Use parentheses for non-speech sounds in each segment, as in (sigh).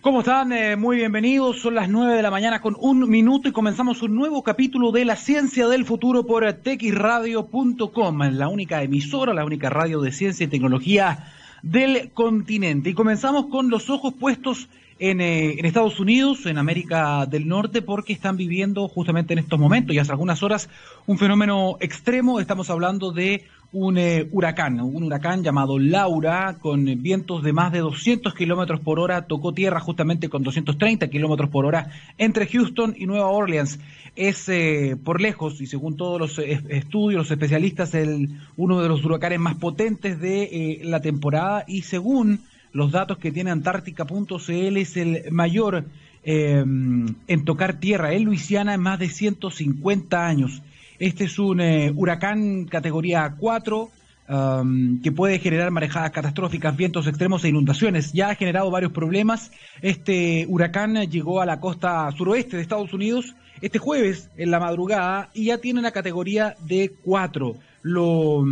¿Cómo están? Eh, muy bienvenidos. Son las 9 de la mañana con un minuto y comenzamos un nuevo capítulo de La Ciencia del Futuro por texradio.com, la única emisora, la única radio de ciencia y tecnología del continente. Y comenzamos con los ojos puestos en, eh, en, Estados Unidos, en América del Norte, porque están viviendo justamente en estos momentos y hace algunas horas un fenómeno extremo. Estamos hablando de un eh, huracán, un huracán llamado Laura, con vientos de más de 200 kilómetros por hora, tocó tierra justamente con 230 kilómetros por hora entre Houston y Nueva Orleans. Es eh, por lejos, y según todos los estudios, los especialistas, el, uno de los huracanes más potentes de la temporada, y según los datos que tiene Antártica.cl es el mayor em, en tocar tierra en Luisiana en más de 150 años. Este es un eh, huracán categoría 4 em, que puede generar marejadas catastróficas, vientos extremos e inundaciones. Ya ha generado varios problemas. Este huracán llegó a la costa suroeste de Estados Unidos este jueves en la madrugada y ya tiene una categoría de 4. Lo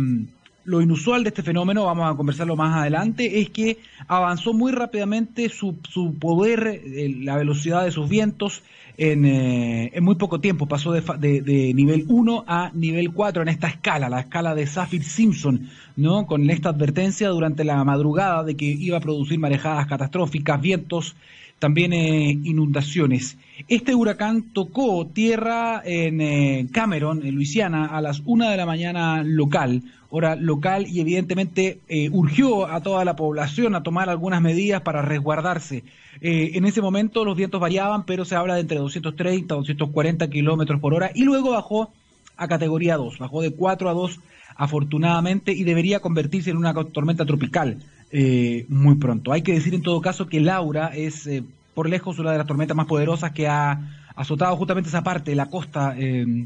lo inusual de este fenómeno, vamos a conversarlo más adelante, es que avanzó muy rápidamente su, su poder, la velocidad de sus vientos en, eh, en muy poco tiempo. Pasó de, de, nivel 1 a nivel 4 en esta escala, la escala de Saffir-Simpson, ¿no? con esta advertencia durante la madrugada de que iba a producir marejadas catastróficas, vientos también eh, inundaciones. Este huracán tocó tierra en eh, Cameron, en Luisiana, a las una de la mañana local, hora local, y evidentemente eh, urgió a toda la población a tomar algunas medidas para resguardarse. en ese momento los vientos variaban, pero se habla de entre 230 y 240 kilómetros por hora, y luego bajó a categoría 2, bajó de 4 a 2 afortunadamente, y debería convertirse en una tormenta tropical. Eh, muy pronto. Hay que decir en todo caso que Laura es eh, por lejos una de las tormentas más poderosas que ha azotado justamente esa parte la costa eh,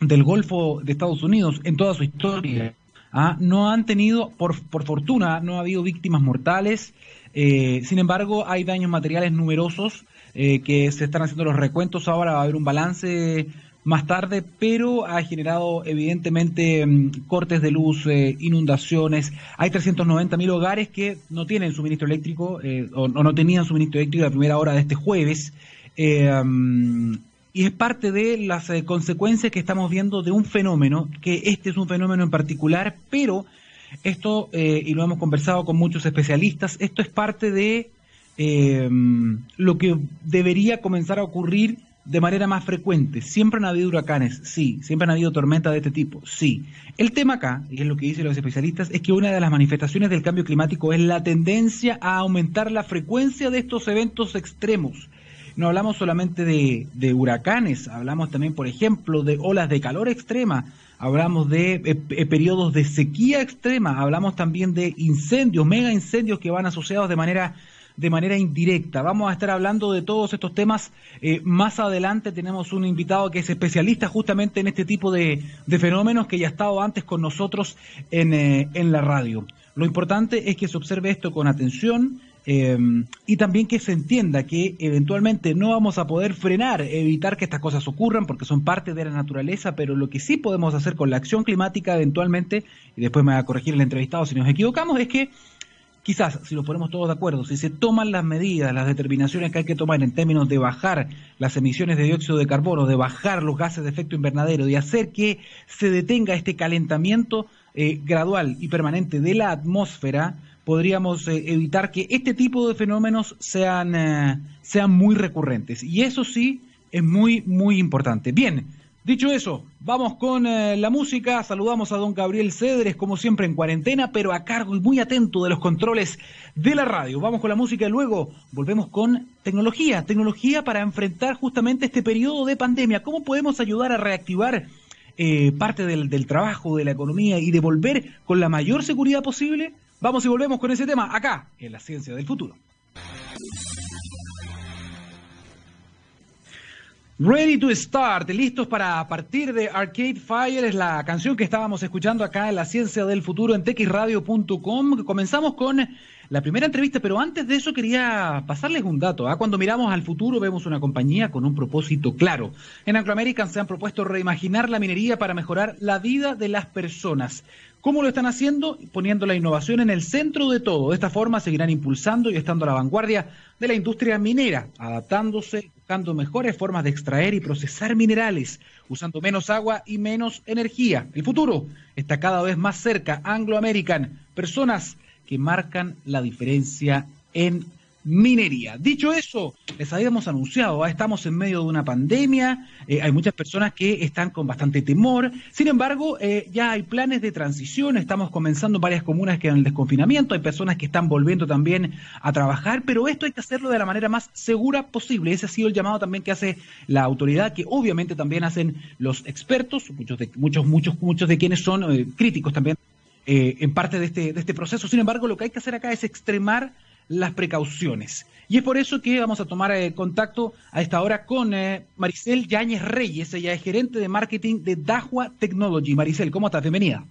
del Golfo de Estados Unidos en toda su historia. ¿ah? No han tenido, por, por fortuna, no ha habido víctimas mortales. sin embargo, hay daños materiales numerosos que se están haciendo los recuentos. Ahora va a haber un balance más tarde, pero ha generado evidentemente mm, cortes de luz, eh, inundaciones. Hay 390 mil hogares que no tienen suministro eléctrico eh, o, no tenían suministro eléctrico a primera hora de este jueves. Eh, mm, y es parte de las consecuencias que estamos viendo de un fenómeno, que este es un fenómeno en particular, pero esto, y lo hemos conversado con muchos especialistas, esto es parte de mm, lo que debería comenzar a ocurrir de manera más frecuente. Siempre han habido huracanes, sí. Siempre han habido tormentas de este tipo, sí. El tema acá, y es lo que dicen los especialistas, es que una de las manifestaciones del cambio climático es la tendencia a aumentar la frecuencia de estos eventos extremos. No hablamos solamente de, de huracanes, hablamos también, por ejemplo, de olas de calor extrema, hablamos de eh, eh, periodos de sequía extrema, hablamos también de incendios, mega incendios que van asociados de manera de manera indirecta. Vamos a estar hablando de todos estos temas eh, más adelante. Tenemos un invitado que es especialista justamente en este tipo de, fenómenos que ya ha estado antes con nosotros en, eh, en la radio. Lo importante es que se observe esto con atención. Eh, y también que se entienda que eventualmente no vamos a poder frenar, evitar que estas cosas ocurran porque son parte de la naturaleza, pero lo que sí podemos hacer con la acción climática eventualmente, y después me va a corregir el entrevistado si nos equivocamos, es que quizás, si nos ponemos todos de acuerdo, si se toman las medidas, las determinaciones que hay que tomar en términos de bajar las emisiones de dióxido de carbono, de bajar los gases de efecto invernadero, de hacer que se detenga este calentamiento eh, gradual y permanente de la atmósfera, podríamos eh, evitar que este tipo de fenómenos sean, eh, sean muy recurrentes. Y eso sí es muy, muy importante. Bien. Dicho eso, vamos con eh, la música. Saludamos a don Gabriel Cedres, como siempre en cuarentena, pero a cargo y muy atento de los controles de la radio. Vamos con la música y luego volvemos con tecnología. Tecnología para enfrentar justamente este periodo de pandemia. ¿Cómo podemos ayudar a reactivar eh, parte del, del trabajo, de la economía y de volver con la mayor seguridad posible? Vamos y volvemos con ese tema acá, en la ciencia del futuro. Ready to Start, listos para partir de Arcade Fire, es la canción que estábamos escuchando acá en la ciencia del futuro en texradio.com. Comenzamos con la primera entrevista, pero antes de eso quería pasarles un dato. ¿ah? Cuando miramos al futuro vemos una compañía con un propósito claro. En Anglo American se han propuesto reimaginar la minería para mejorar la vida de las personas. ¿Cómo lo están haciendo? Poniendo la innovación en el centro de todo. De esta forma seguirán impulsando y estando a la vanguardia de la industria minera, adaptándose, buscando mejores formas de extraer y procesar minerales, usando menos agua y menos energía. El futuro está cada vez más cerca. Anglo American, personas que marcan la diferencia en minería. Dicho eso, les habíamos anunciado, ¿ah? estamos en medio de una pandemia, eh, hay muchas personas que están con bastante temor, sin embargo, eh, ya hay planes de transición, estamos comenzando en varias comunas que en el desconfinamiento, hay personas que están volviendo también a trabajar, pero esto hay que hacerlo de la manera más segura posible. Ese ha sido el llamado también que hace la autoridad, que obviamente también hacen los expertos, muchos de, muchos, muchos, muchos de quienes son eh, críticos también en parte de este, de este proceso. Sin embargo, lo que hay que hacer acá es extremar las precauciones. Y es por eso que vamos a tomar eh, contacto a esta hora con eh, Maricel Yáñez Reyes. Ella es gerente de marketing de Dahua Technology. Maricel, ¿cómo estás? Bienvenida.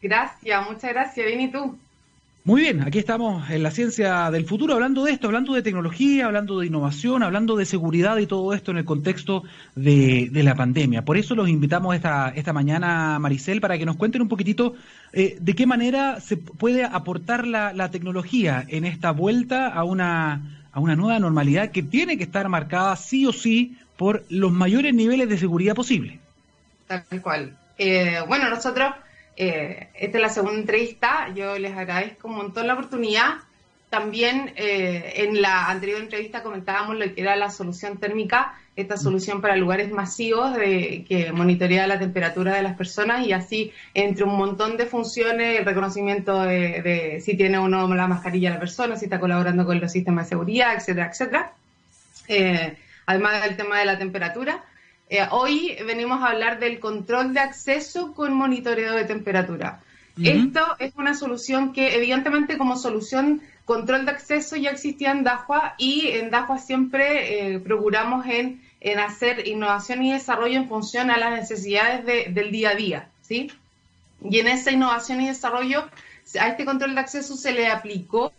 Gracias, muchas gracias. Bien, ¿y tú? Muy bien, aquí estamos en la ciencia del futuro hablando de esto, hablando de tecnología, hablando de innovación, hablando de seguridad y todo esto en el contexto de, la pandemia. Por eso los invitamos esta, esta mañana, Maricel, para que nos cuenten un poquitito eh, de qué manera se puede aportar la, tecnología en esta vuelta a una, a una nueva normalidad que tiene que estar marcada sí o sí por los mayores niveles de seguridad posible. Tal cual. Eh, bueno, nosotros eh, esta es la segunda entrevista. Yo les agradezco un montón la oportunidad. También eh, en la anterior entrevista comentábamos lo que era la solución térmica, esta solución para lugares masivos de, que monitorea la temperatura de las personas y así entre un montón de funciones, el reconocimiento de, si tiene o no la mascarilla la persona, si está colaborando con los sistemas de seguridad, etcétera, etcétera. Eh, además del tema de la temperatura. Eh, hoy venimos a hablar del control de acceso con monitoreo de temperatura. Esto es una solución que evidentemente como solución control de acceso ya existía en Dahua y en Dahua siempre eh, procuramos en, hacer innovación y desarrollo en función a las necesidades del día a día, ¿sí? Y en esa innovación y desarrollo a este control de acceso se le aplicó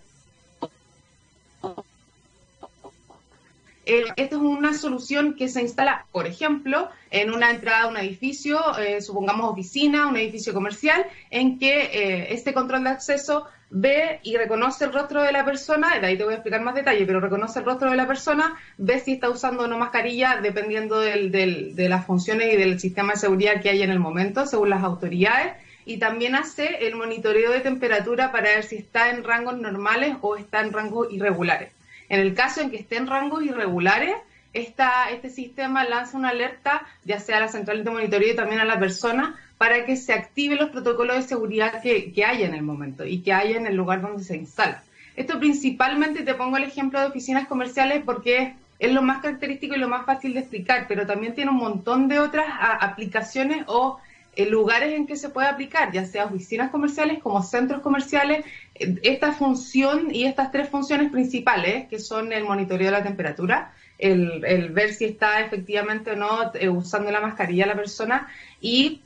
Esta es una solución que se instala, por ejemplo, en una entrada a un edificio, eh, supongamos oficina, un edificio comercial, en que eh, este control de acceso ve y reconoce el rostro de la persona, de ahí te voy a explicar más detalle, pero reconoce el rostro de la persona, ve si está usando o no mascarilla, dependiendo de las funciones y del sistema de seguridad que hay en el momento, según las autoridades, y también hace el monitoreo de temperatura para ver si está en rangos normales o está en rangos irregulares. En el caso en que esté en rangos irregulares, este sistema lanza una alerta, ya sea a la central de monitoreo y también a la persona, para que se activen los protocolos de seguridad que, que haya en el momento y que haya en el lugar donde se instala. Esto principalmente te pongo el ejemplo de oficinas comerciales porque es lo más característico y lo más fácil de explicar, pero también tiene un montón de otras aplicaciones o lugares en que se puede aplicar, ya sea oficinas comerciales como centros comerciales, eh, esta función y estas tres funciones principales, que son el monitoreo de la temperatura, el, ver si está efectivamente o no eh, usando la mascarilla la persona y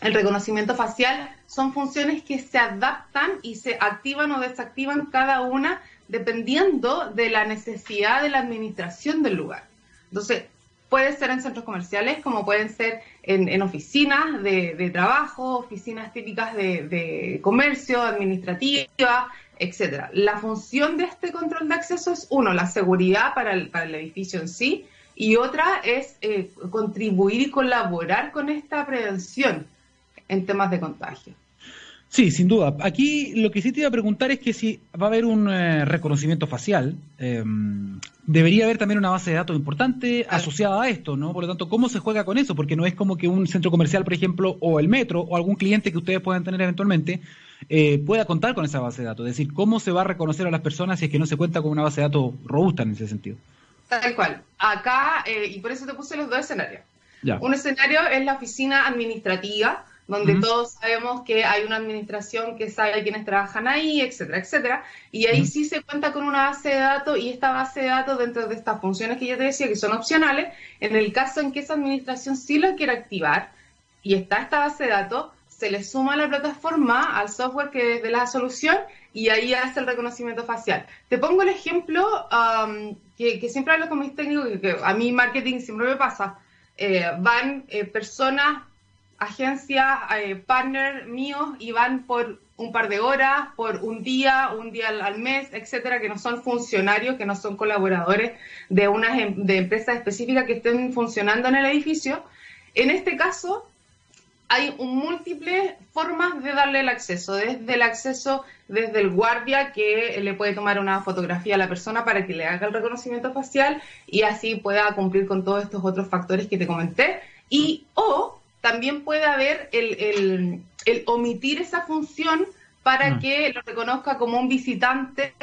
el reconocimiento facial, son funciones que se adaptan y se activan o desactivan cada una dependiendo de la necesidad de la administración del lugar. Entonces, puede ser en centros comerciales, como pueden ser en, oficinas de, trabajo, oficinas típicas de, comercio, administrativa, etcétera. La función de este control de acceso es, uno, la seguridad para el, edificio en sí, y otra es eh, contribuir y colaborar con esta prevención en temas de contagio. Sí, sin duda. Aquí lo que sí te iba a preguntar es que si va a haber un eh, reconocimiento facial, em, debería haber también una base de datos importante asociada a esto, ¿no? Por lo tanto, ¿cómo se juega con eso? Porque no es como que un centro comercial, por ejemplo, o el metro, o algún cliente que ustedes puedan tener eventualmente, eh, pueda contar con esa base de datos. Es decir, ¿cómo se va a reconocer a las personas si es que no se cuenta con una base de datos robusta en ese sentido? Tal cual. Acá, eh, y por eso te puse los dos escenarios. Un escenario es la oficina administrativa, donde todos sabemos que hay una administración que sabe quiénes trabajan ahí, etcétera, etcétera. Y ahí sí se cuenta con una base de datos y esta base de datos dentro de estas funciones que yo te decía que son opcionales, en el caso en que esa administración sí lo quiera activar y está esta base de datos, se le suma a la plataforma, al software que es de la solución y ahí hace el reconocimiento facial. Te pongo el ejemplo que, siempre hablo con mis técnicos, que, a mí marketing siempre me pasa. Eh, van eh, personas agencias, eh, partner míos y van por un par de horas, por un día, un día al, mes, etcétera, que no son funcionarios, que no son colaboradores de unas em, de empresas específicas que estén funcionando en el edificio. En este caso, hay múltiples formas de darle el acceso, desde el acceso desde el guardia que le puede tomar una fotografía a la persona para que le haga el reconocimiento facial y así pueda cumplir con todos estos otros factores que te comenté. Y o también puede haber el, omitir esa función para mm. que lo reconozca como un visitante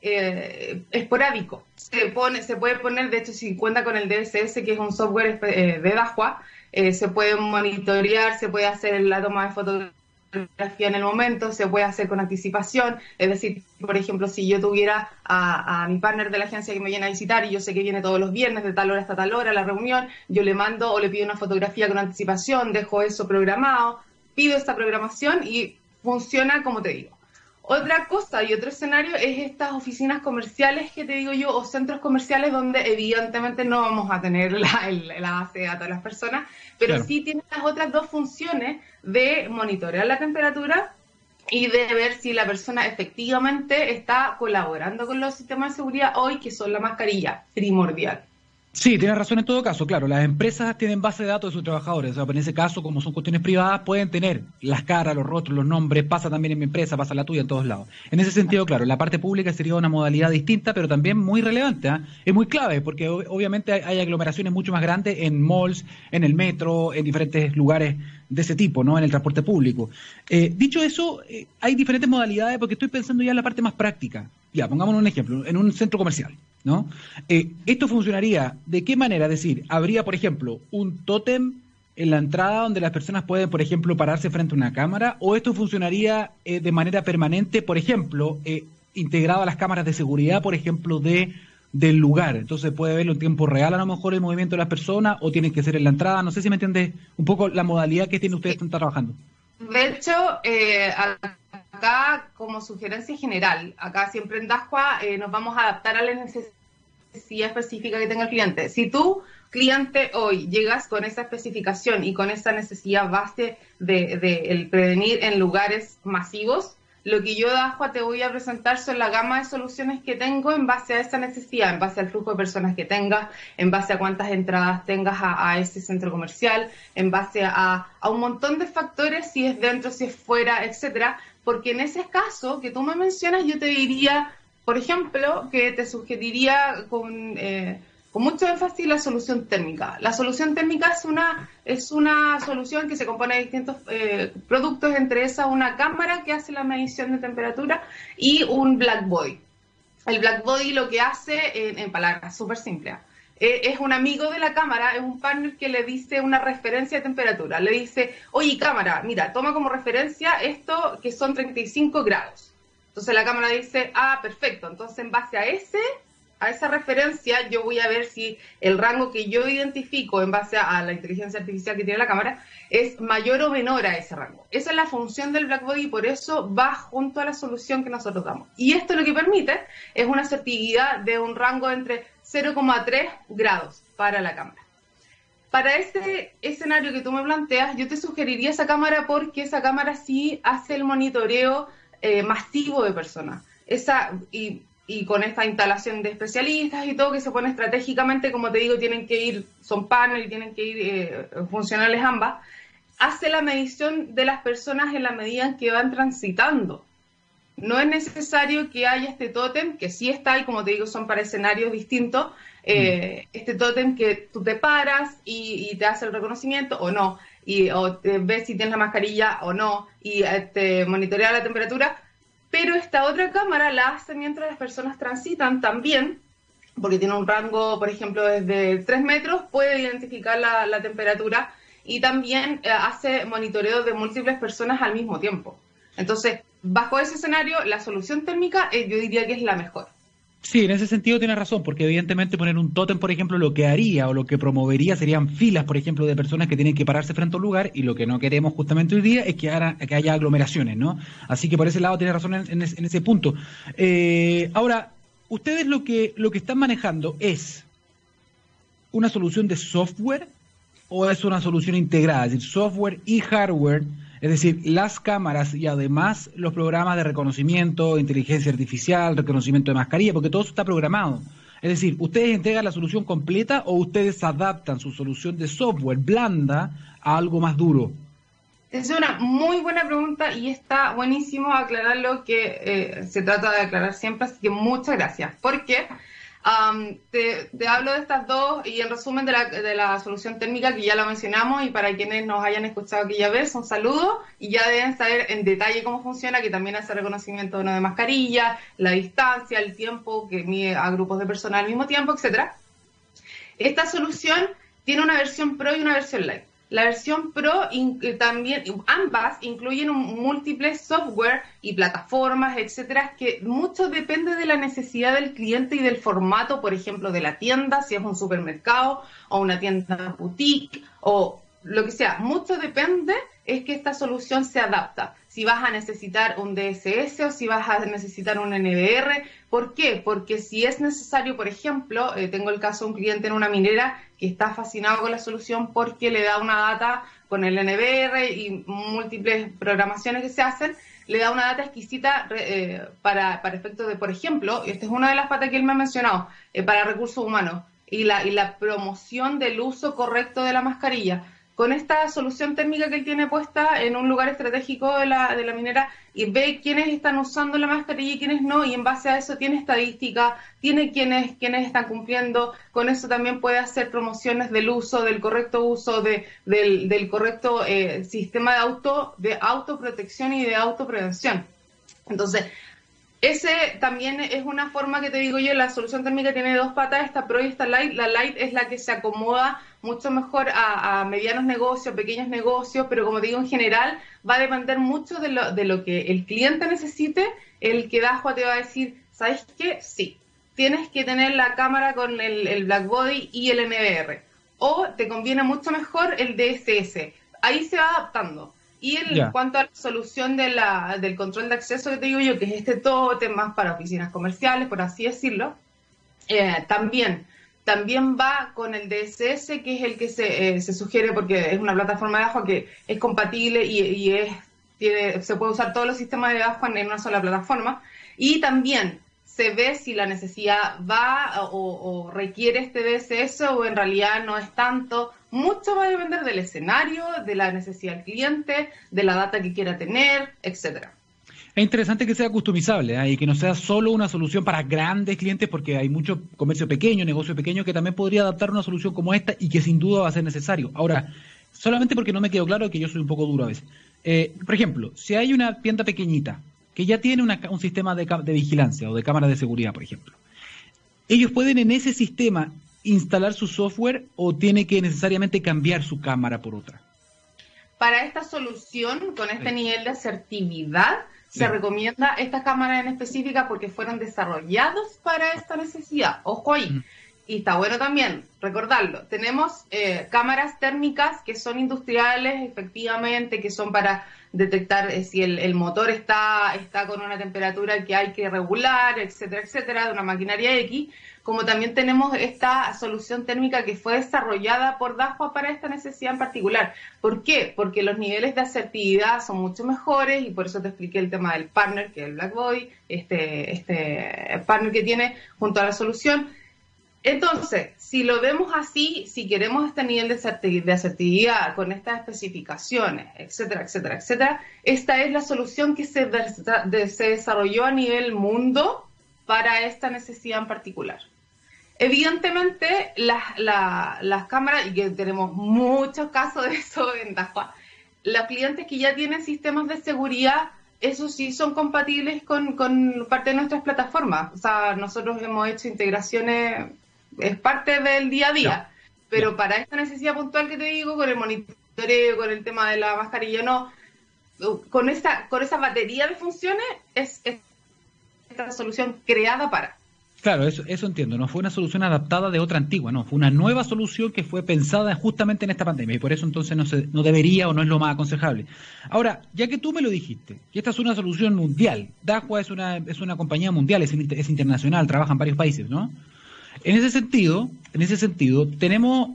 eh, esporádico. Se, pone, se puede poner, de hecho, si cuenta con el DSS, que es un software eh, de Dahua, eh, se puede monitorear, se puede hacer la toma de fotografía en el momento, se puede hacer con anticipación. Es decir, por ejemplo, si yo tuviera a, mi partner de la agencia que me viene a visitar y yo sé que viene todos los viernes de tal hora hasta tal hora a la reunión, yo le mando o le pido una fotografía con anticipación, dejo eso programado, pido esta programación y funciona como te digo. Otra cosa y otro escenario es estas oficinas comerciales que te digo yo, o centros comerciales donde evidentemente no vamos a tener la, la base de datos de las personas, pero sí tiene las otras dos funciones de monitorear la temperatura y de ver si la persona efectivamente está colaborando con los sistemas de seguridad hoy, que son la mascarilla primordial. Sí, tiene razón en todo caso, claro, las empresas tienen base de datos de sus trabajadores, o sea, en ese caso, como son cuestiones privadas, pueden tener las caras, los rostros, los nombres, pasa también en mi empresa, pasa la tuya, en todos lados. En ese sentido, claro, la parte pública sería una modalidad distinta, pero también muy relevante, ¿ah? es muy clave, porque obviamente hay, aglomeraciones mucho más grandes en malls, en el metro, en diferentes lugares de ese tipo, ¿no? En el transporte público. Eh, dicho eso, eh, hay diferentes modalidades, porque estoy pensando ya en la parte más práctica. Ya, pongamos un ejemplo, en un centro comercial. ¿no? Eh, esto funcionaría de qué manera, es decir, habría, por ejemplo, un tótem en la entrada donde las personas pueden, por ejemplo, pararse frente a una cámara, o esto funcionaría eh, de manera permanente, por ejemplo, eh, integrado a las cámaras de seguridad, por ejemplo, de del lugar. Entonces puede verlo en tiempo real a lo mejor el movimiento de las personas o tiene que ser en la entrada. No sé si me entiende un poco la modalidad que tiene ustedes que están trabajando. De hecho, acá como sugerencia general, acá siempre en Dasqua eh, nos vamos a adaptar a la necesidad específica que tenga el cliente. Si tú, cliente, hoy llegas con esa especificación y con esa necesidad base de, de el prevenir en lugares masivos, lo que yo, Dajua, te voy a presentar son la gama de soluciones que tengo en base a esa necesidad, en base al flujo de personas que tengas, en base a cuántas entradas tengas a, ese centro comercial, en base a, a, un montón de factores, si es dentro, si es fuera, etcétera, porque en ese caso que tú me mencionas, yo te diría, por ejemplo, que te sugeriría con, eh, con mucho énfasis la solución térmica. La solución térmica es una, es una solución que se compone de distintos eh, productos, entre esas una cámara que hace la medición de temperatura y un black body. El black body lo que hace, en, en palabras súper simples, es un amigo de la cámara, es un partner que le dice una referencia de temperatura. Le dice, oye cámara, mira, toma como referencia esto que son 35 grados. Entonces la cámara dice, ah, perfecto. Entonces en base a ese, a esa referencia, yo voy a ver si el rango que yo identifico en base a, la inteligencia artificial que tiene la cámara es mayor o menor a ese rango. Esa es la función del Blackbody y por eso va junto a la solución que nosotros damos. Y esto lo que permite es una asertividad de un rango entre 0,3 grados para la cámara. Para este escenario que tú me planteas, yo te sugeriría esa cámara porque esa cámara sí hace el monitoreo eh, masivo de personas. Esa, y, con esta instalación de especialistas y todo que se pone estratégicamente, como te digo, tienen que ir, son panel y tienen que ir eh, funcionales ambas, hace la medición de las personas en la medida en que van transitando no es necesario que haya este tótem, que sí está y como te digo, son para escenarios distintos. Eh, mm. Este tótem que tú te paras y, te hace el reconocimiento o no, y o te ves si tienes la mascarilla o no, y eh, te monitorea la temperatura. Pero esta otra cámara la hace mientras las personas transitan también, porque tiene un rango, por ejemplo, desde 3 metros, puede identificar la, temperatura y también eh, hace monitoreo de múltiples personas al mismo tiempo. Entonces, bajo ese escenario, la solución térmica eh, yo diría que es la mejor. Sí, en ese sentido tiene razón, porque evidentemente poner un tótem, por ejemplo, lo que haría o lo que promovería serían filas, por ejemplo, de personas que tienen que pararse frente a un lugar y lo que no queremos justamente hoy día es que, haya aglomeraciones, ¿no? Así que por ese lado tiene razón en, ese punto. Eh, ahora, ustedes lo que, lo que están manejando es una solución de software o es una solución integrada, es decir, software y hardware, es decir, las cámaras y además los programas de reconocimiento, inteligencia artificial, reconocimiento de mascarilla, porque todo está programado. Es decir, ¿ustedes entregan la solución completa o ustedes adaptan su solución de software blanda a algo más duro? Es una muy buena pregunta y está buenísimo aclarar lo que eh, se trata de aclarar siempre, así que muchas gracias. Porque te, hablo de estas dos y en resumen de la, de la, solución térmica que ya la mencionamos y para quienes nos hayan escuchado aquella vez, un saludo y ya deben saber en detalle cómo funciona, que también hace reconocimiento de, de mascarilla, la distancia, el tiempo que mide a grupos de personas al mismo tiempo, etcétera. Esta solución tiene una versión Pro y una versión Light. La versión Pro eh, también, ambas incluyen un, múltiples software y plataformas, etcétera, que mucho depende de la necesidad del cliente y del formato, por ejemplo, de la tienda, si es un supermercado o una tienda boutique o lo que sea. Mucho depende es que esta solución se adapta. Si vas a necesitar un DSS o si vas a necesitar un NBR. ¿Por qué? Porque si es necesario, por ejemplo, eh, tengo el caso de un cliente en una minera que está fascinado con la solución porque le da una data con el NBR y múltiples programaciones que se hacen, le da una data exquisita eh, para, para efectos de, por ejemplo, y esta es una de las patas que él me ha mencionado, eh, para recursos humanos y la, y la promoción del uso correcto de la mascarilla con esta solución térmica que él tiene puesta en un lugar estratégico de la, de la minera y ve quiénes están usando la mascarilla y quiénes no, y en base a eso tiene estadística, tiene quiénes, quiénes están cumpliendo, con eso también puede hacer promociones del uso, del correcto uso, de, del, del correcto eh, sistema de auto, de autoprotección y de autoprevención. Entonces, ese también es una forma que te digo yo, la solución térmica tiene dos patas, esta Pro y esta Light. La Light es la que se acomoda mucho mejor a, medianos negocios, pequeños negocios, pero como digo, en general va a depender mucho de lo, de lo que el cliente necesite. El que Dajua te va a decir, ¿sabes qué? Sí, tienes que tener la cámara con el, el Black Body y el NBR. O te conviene mucho mejor el DSS. Ahí se va adaptando. Y en cuanto a la solución de la, del control de acceso que te digo yo, que es este tote más para oficinas comerciales, por así decirlo, eh, también, también va con el DSS, que es el que se, eh, se sugiere porque es una plataforma de ajo que es compatible y, y es, tiene, se puede usar todos los sistemas de ajo en una sola plataforma. Y también se ve si la necesidad va o, requiere este DSS o en realidad no es tanto. Mucho va a depender del escenario, de la necesidad del cliente, de la data que quiera tener, etcétera. Es interesante que sea customizable ¿eh? y que no sea solo una solución para grandes clientes, porque hay mucho comercio pequeño, negocio pequeño, que también podría adaptar una solución como esta y que sin duda va a ser necesario. Ahora, solamente porque no me quedó claro que yo soy un poco duro a veces. Eh, por ejemplo, si hay una tienda pequeñita que ya tiene un sistema de, vigilancia o de cámara de seguridad, por ejemplo. ¿Ellos pueden en ese sistema instalar su software o tiene que necesariamente cambiar su cámara por otra? Para esta solución, con este nivel de asertividad, se recomienda estas cámaras en específica porque fueron desarrollados para esta necesidad. Ojo ahí. Y está bueno también recordarlo. Tenemos eh, cámaras térmicas que son industriales, efectivamente, que son para detectar eh, si el, motor está, está con una temperatura que hay que regular, etcétera, etcétera, de una maquinaria X, como también tenemos esta solución térmica que fue desarrollada por DAJUA para esta necesidad en particular. ¿Por qué? Porque los niveles de asertividad son mucho mejores y por eso te expliqué el tema del partner, que es el Blackboy, este, este partner que tiene junto a la solución entonces, si lo vemos así, si queremos este nivel de asertividad con estas especificaciones, etcétera, etcétera, etcétera, esta es la solución que se, desarrolló a nivel mundo para esta necesidad en particular. Evidentemente, las, cámaras, y que tenemos muchos casos de eso (laughs) en Dajua, los clientes que ya tienen sistemas de seguridad, esos sí son compatibles con, con parte de nuestras plataformas. O sea, nosotros hemos hecho integraciones es parte del día a día. Pero para esta necesidad puntual que te digo, con el monitoreo, con el tema de la mascarilla, no, con esa, con esa batería de funciones es, solución creada para. Claro, eso, eso entiendo, no fue una solución adaptada de otra antigua, no, fue una nueva solución que fue pensada justamente en esta pandemia y por eso entonces no, se, no debería o no es lo más aconsejable. Ahora, ya que tú me lo dijiste, que esta es una solución mundial, Dahua es una, es una compañía mundial, es, es internacional, trabaja en varios países, ¿no? En ese sentido, en ese sentido, tenemos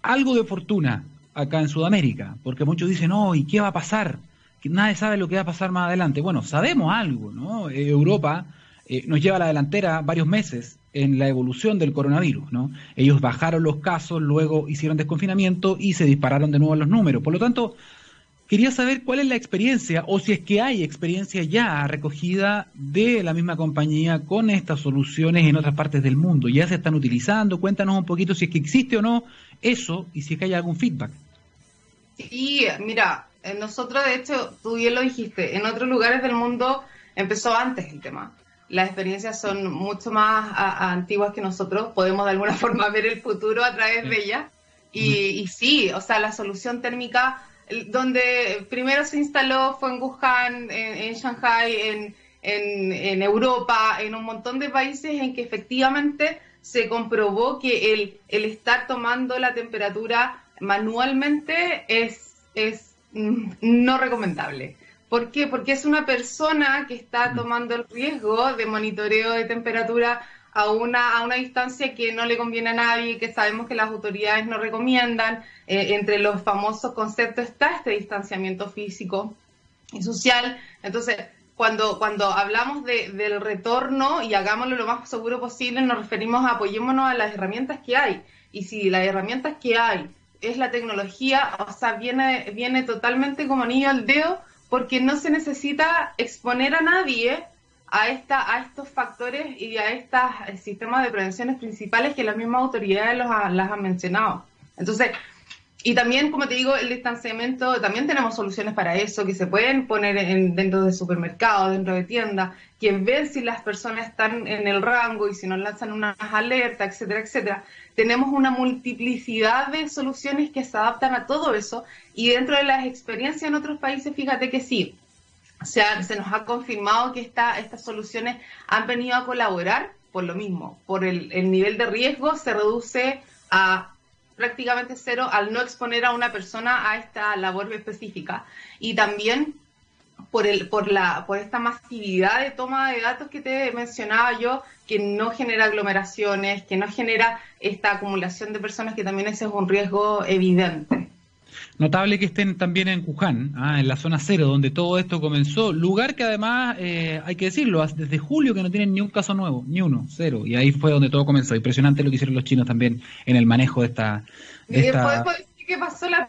algo de fortuna acá en Sudamérica, porque muchos dicen, no, ¿y qué va a pasar? Que nadie sabe lo que va a pasar más adelante. Bueno, sabemos algo, ¿no? Eh, Europa eh, nos lleva a la delantera varios meses en la evolución del coronavirus, ¿no? Ellos bajaron los casos, luego hicieron desconfinamiento y se dispararon de nuevo los números. Por lo tanto, quería saber cuál es la experiencia o si es que hay experiencia ya recogida de la misma compañía con estas soluciones en otras partes del mundo. ¿Ya se están utilizando? Cuéntanos un poquito si es que existe o no eso y si es que hay algún feedback. Sí, mira, nosotros de hecho, tú bien lo dijiste, en otros lugares del mundo empezó antes el tema las experiencias son mucho más antiguas que nosotros, podemos de alguna (laughs) forma ver el futuro a través de ellas. Y, sí, o sea, la solución térmica, donde primero se instaló fue en Wuhan, en, Shanghai, en, en, Europa, en un montón de países en que efectivamente se comprobó que el, el estar tomando la temperatura manualmente es, es no recomendable. ¿Por qué? Porque es una persona que está mm. tomando el riesgo de monitoreo de temperatura a una, a una distancia que no le conviene a nadie, que sabemos que las autoridades no recomiendan. Eh, entre los famosos conceptos está este distanciamiento físico y social. Entonces, cuando, cuando hablamos del retorno y hagámoslo lo más seguro posible, nos referimos a apoyémonos a las herramientas que hay. Y si las herramientas que hay es la tecnología, o sea, viene, viene totalmente como anillo al dedo porque no se necesita exponer a nadie a, esta, a estos factores y a estos eh, sistemas de prevenciones principales que las mismas autoridades los las han mencionado. Entonces, y también, como te digo, el distanciamiento, también tenemos soluciones para eso, que se pueden poner en, dentro de supermercados, dentro de tiendas, que ven si las personas están en el rango y si nos lanzan unas alertas, etcétera, etcétera. Tenemos una multiplicidad de soluciones que se adaptan a todo eso y dentro de las experiencias en otros países, fíjate que sí, se, se nos ha confirmado que esta, estas soluciones han venido a colaborar por lo mismo, por el, el nivel de riesgo se reduce a prácticamente cero al no exponer a una persona a esta labor específica. Y también por, el, por, la, por esta masividad de toma de datos que te mencionaba yo, que no genera aglomeraciones, que no genera esta acumulación de personas, que también ese es un riesgo evidente. Notable que estén también en Wuhan, ah, en la zona cero, donde todo esto comenzó. Lugar que además, eh, hay que decirlo, desde julio que no tienen ni un caso nuevo, ni uno, cero. Y ahí fue donde todo comenzó. Impresionante lo que hicieron los chinos también en el manejo de esta... esta... ¿Qué pasó la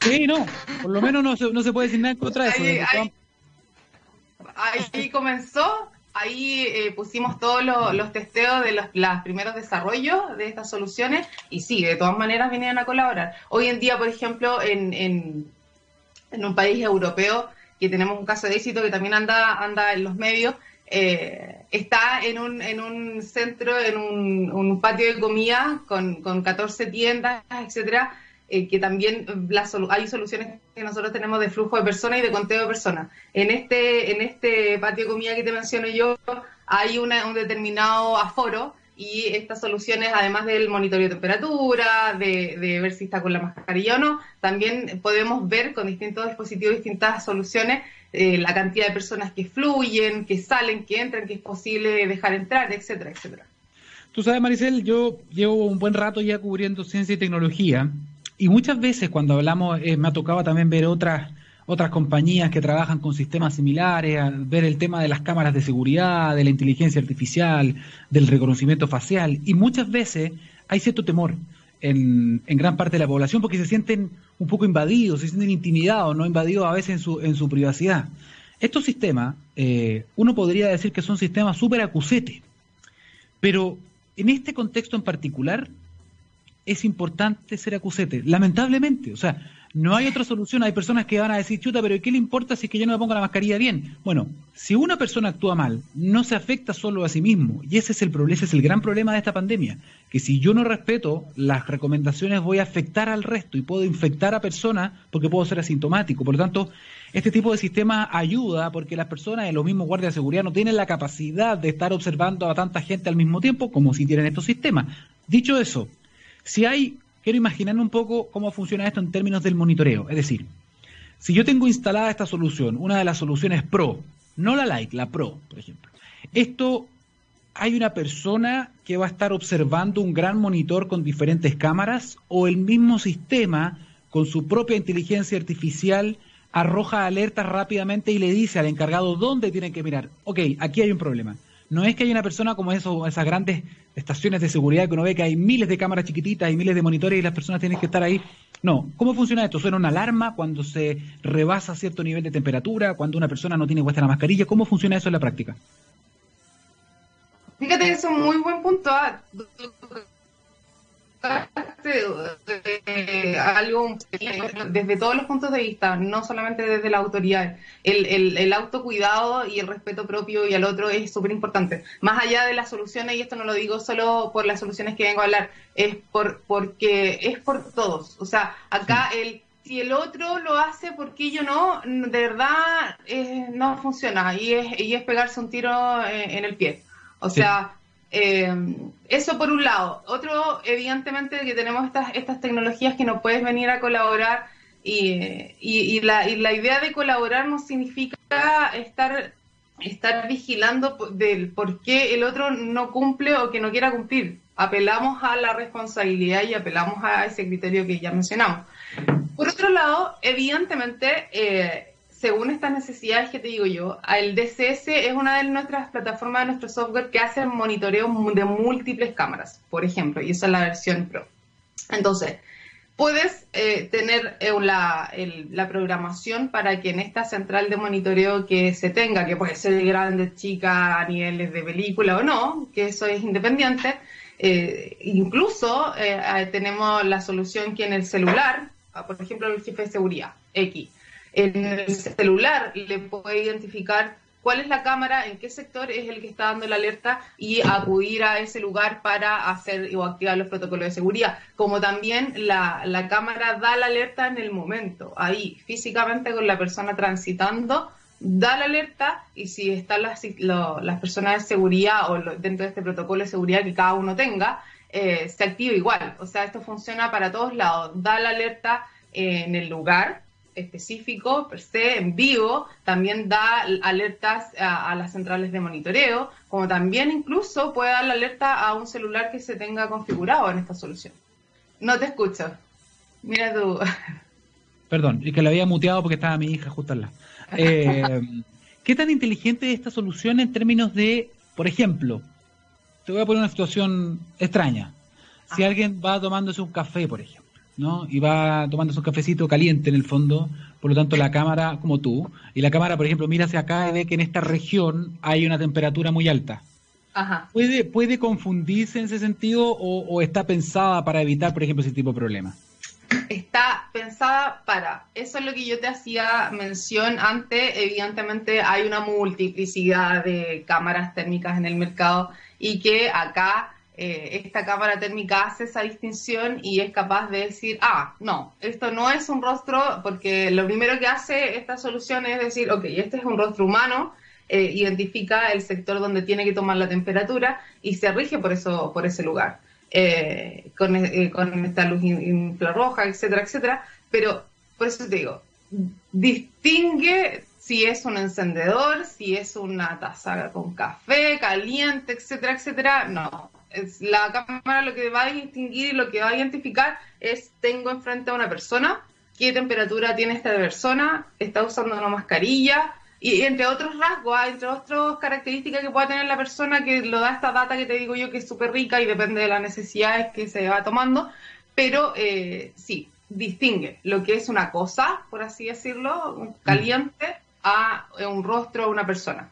Sí, no, por lo menos no se, no se puede decir nada contra eso. ahí comenzó ahí eh, pusimos todos los testeos de los, primeros desarrollos de estas soluciones y sí, de todas maneras vinieron a colaborar. Hoy en día, por ejemplo, en, en, un país europeo que tenemos un caso de éxito que también anda, anda en los medios, eh, está en un, en un centro, en un, patio de comida con, con 14 tiendas, etcétera, eh, que también hay soluciones que nosotros tenemos de flujo de personas y de conteo de personas. En este, en este patio de comida que te menciono yo, hay un determinado aforo y estas soluciones, además del monitoreo de temperatura, de, ver si está con la mascarilla o no, también podemos ver con distintos dispositivos, distintas soluciones, eh, la cantidad de personas que fluyen, que salen, que entran, que es posible dejar entrar, etcétera, etcétera. Tú sabes, Maricel, yo llevo un buen rato ya cubriendo ciencia y tecnología y muchas veces cuando hablamos, eh, me ha tocado también ver otras otras compañías que trabajan con sistemas similares, ver el tema de las cámaras de seguridad, de la inteligencia artificial, del reconocimiento facial, y muchas veces hay cierto temor en, gran parte de la población porque se sienten un poco invadidos, se sienten intimidados, no invadidos a veces en su, en su privacidad. Estos sistemas, eh, uno podría decir que son sistemas súper acusete, pero en este contexto en particular, es importante ser acusete, lamentablemente. O sea, no hay otra solución. Hay personas que van a decir, chuta, pero ¿qué le importa si es que yo no me pongo la mascarilla bien? Bueno, si una persona actúa mal, no se afecta solo a sí mismo. Y ese es el problema, ese es el gran problema de esta pandemia. Que si yo no respeto las recomendaciones, voy a afectar al resto y puedo infectar a personas porque puedo ser asintomático. Por lo tanto, este tipo de sistema ayuda porque las personas en los mismos guardias de seguridad no tienen la capacidad de estar observando a tanta gente al mismo tiempo como si tienen estos sistemas. Dicho eso, si hay, quiero imaginarme un poco cómo funciona esto en términos del monitoreo. Es decir, si yo tengo instalada esta solución, una de las soluciones Pro, no la Lite, la Pro, por ejemplo, esto hay una persona que va a estar observando un gran monitor con diferentes cámaras o el mismo sistema con su propia inteligencia artificial arroja alertas rápidamente y le dice al encargado dónde tiene que mirar. Ok, aquí hay un problema. No es que haya una persona como eso, esas grandes estaciones de seguridad que uno ve que hay miles de cámaras chiquititas y miles de monitores y las personas tienen que estar ahí. No, ¿cómo funciona esto? ¿Suena una alarma cuando se rebasa cierto nivel de temperatura, cuando una persona no tiene puesta la mascarilla? ¿Cómo funciona eso en la práctica? Fíjate, eso es un muy buen punto. Ah, algo desde todos los puntos de vista, no solamente desde la autoridad. El, el, autocuidado y el respeto propio y al otro es súper importante. Más allá de las soluciones, y esto no lo digo solo por las soluciones que vengo a hablar, es por porque es por todos. O sea, acá el si el otro lo hace, ¿por qué yo no? De verdad eh, no funciona y es, y es pegarse un tiro eh, en el pie. O sea, eh, eso por un lado. Otro, evidentemente, que tenemos estas, estas tecnologías que no puedes venir a colaborar y, y la idea de colaborar no significa estar, estar vigilando del por qué el otro no cumple o que no quiera cumplir. Apelamos a la responsabilidad y apelamos a ese criterio que ya mencionamos. Por otro lado, evidentemente, eh, según estas necesidades que te digo yo, el DCS es una de nuestras plataformas de nuestro software que hace monitoreo de múltiples cámaras, por ejemplo, y esa es la versión Pro. Entonces, puedes eh, tener eh, la, programación para que en esta central de monitoreo que se tenga, que puede ser grande, chica, a niveles de película o no, que eso es independiente, eh, incluso tenemos la solución que en el celular, por ejemplo, el jefe de seguridad, X, el celular le puede identificar cuál es la cámara, en qué sector es el que está dando la alerta y acudir a ese lugar para hacer o activar los protocolos de seguridad. Como también la, la cámara da la alerta en el momento, ahí físicamente con la persona transitando, da la alerta y si están las, las personas de seguridad o dentro de este protocolo de seguridad que cada uno tenga, eh, se activa igual. O sea, esto funciona para todos lados. Da la alerta en el lugar, específico, per se, en vivo, también da alertas a, las centrales de monitoreo, como también incluso puede dar la alerta a un celular que se tenga configurado en esta solución. No te escucho. Mira tú. (laughs) Perdón, y que la había muteado porque estaba mi hija justo al lado. Eh, (laughs) ¿Qué tan inteligente es esta solución en términos de, por ejemplo, te voy a poner una situación extraña. Si alguien va tomándose un café, por ejemplo, ¿no? Y va tomando su cafecito caliente en el fondo, por lo tanto la cámara, como tú, y la cámara, por ejemplo, mira hacia acá y ve que en esta región hay una temperatura muy alta. ¿Puede, ¿Puede confundirse en ese sentido o, está pensada para evitar, por ejemplo, ese tipo de problemas? Está pensada para, eso es lo que yo te hacía mención antes, evidentemente hay una multiplicidad de cámaras térmicas en el mercado y que acá eh, esta cámara térmica hace esa distinción y es capaz de decir, ah, no, esto no es un rostro, porque lo primero que hace esta solución es decir, ok, este es un rostro humano, eh, identifica el sector donde tiene que tomar la temperatura y se rige por eso, por ese lugar, eh, con, con, esta luz infrarroja, etcétera, etcétera. Pero por eso te digo, distingue si es un encendedor, si es una taza con café caliente, etcétera, etcétera. No, la cámara lo que va a distinguir y lo que va a identificar es tengo enfrente a una persona, qué temperatura tiene esta persona, está usando una mascarilla y entre otros rasgos, entre otras características que pueda tener la persona que lo da esta data que te digo yo que es súper rica y depende de las necesidades que se va tomando, pero eh, sí, distingue lo que es una cosa, por así decirlo, caliente, a un rostro de una persona.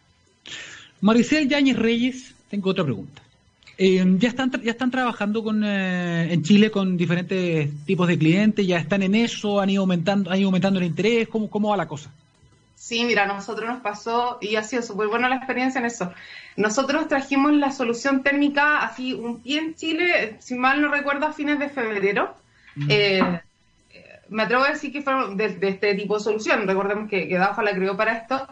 Maricel Yáñez Reyes, tengo otra pregunta. Eh, ya están ya están trabajando con eh, en Chile con diferentes tipos de clientes, ya están en eso, han ido aumentando, han ido aumentando el interés, ¿cómo, cómo va la cosa? Sí, mira, nosotros nos pasó y ha sido súper buena la experiencia en eso. Nosotros trajimos la solución térmica así un pie en Chile, si mal no recuerdo, a fines de febrero. Mm. Eh, me atrevo a decir que fue de, este tipo de solución. Recordemos que, que DAFA la creó para esto.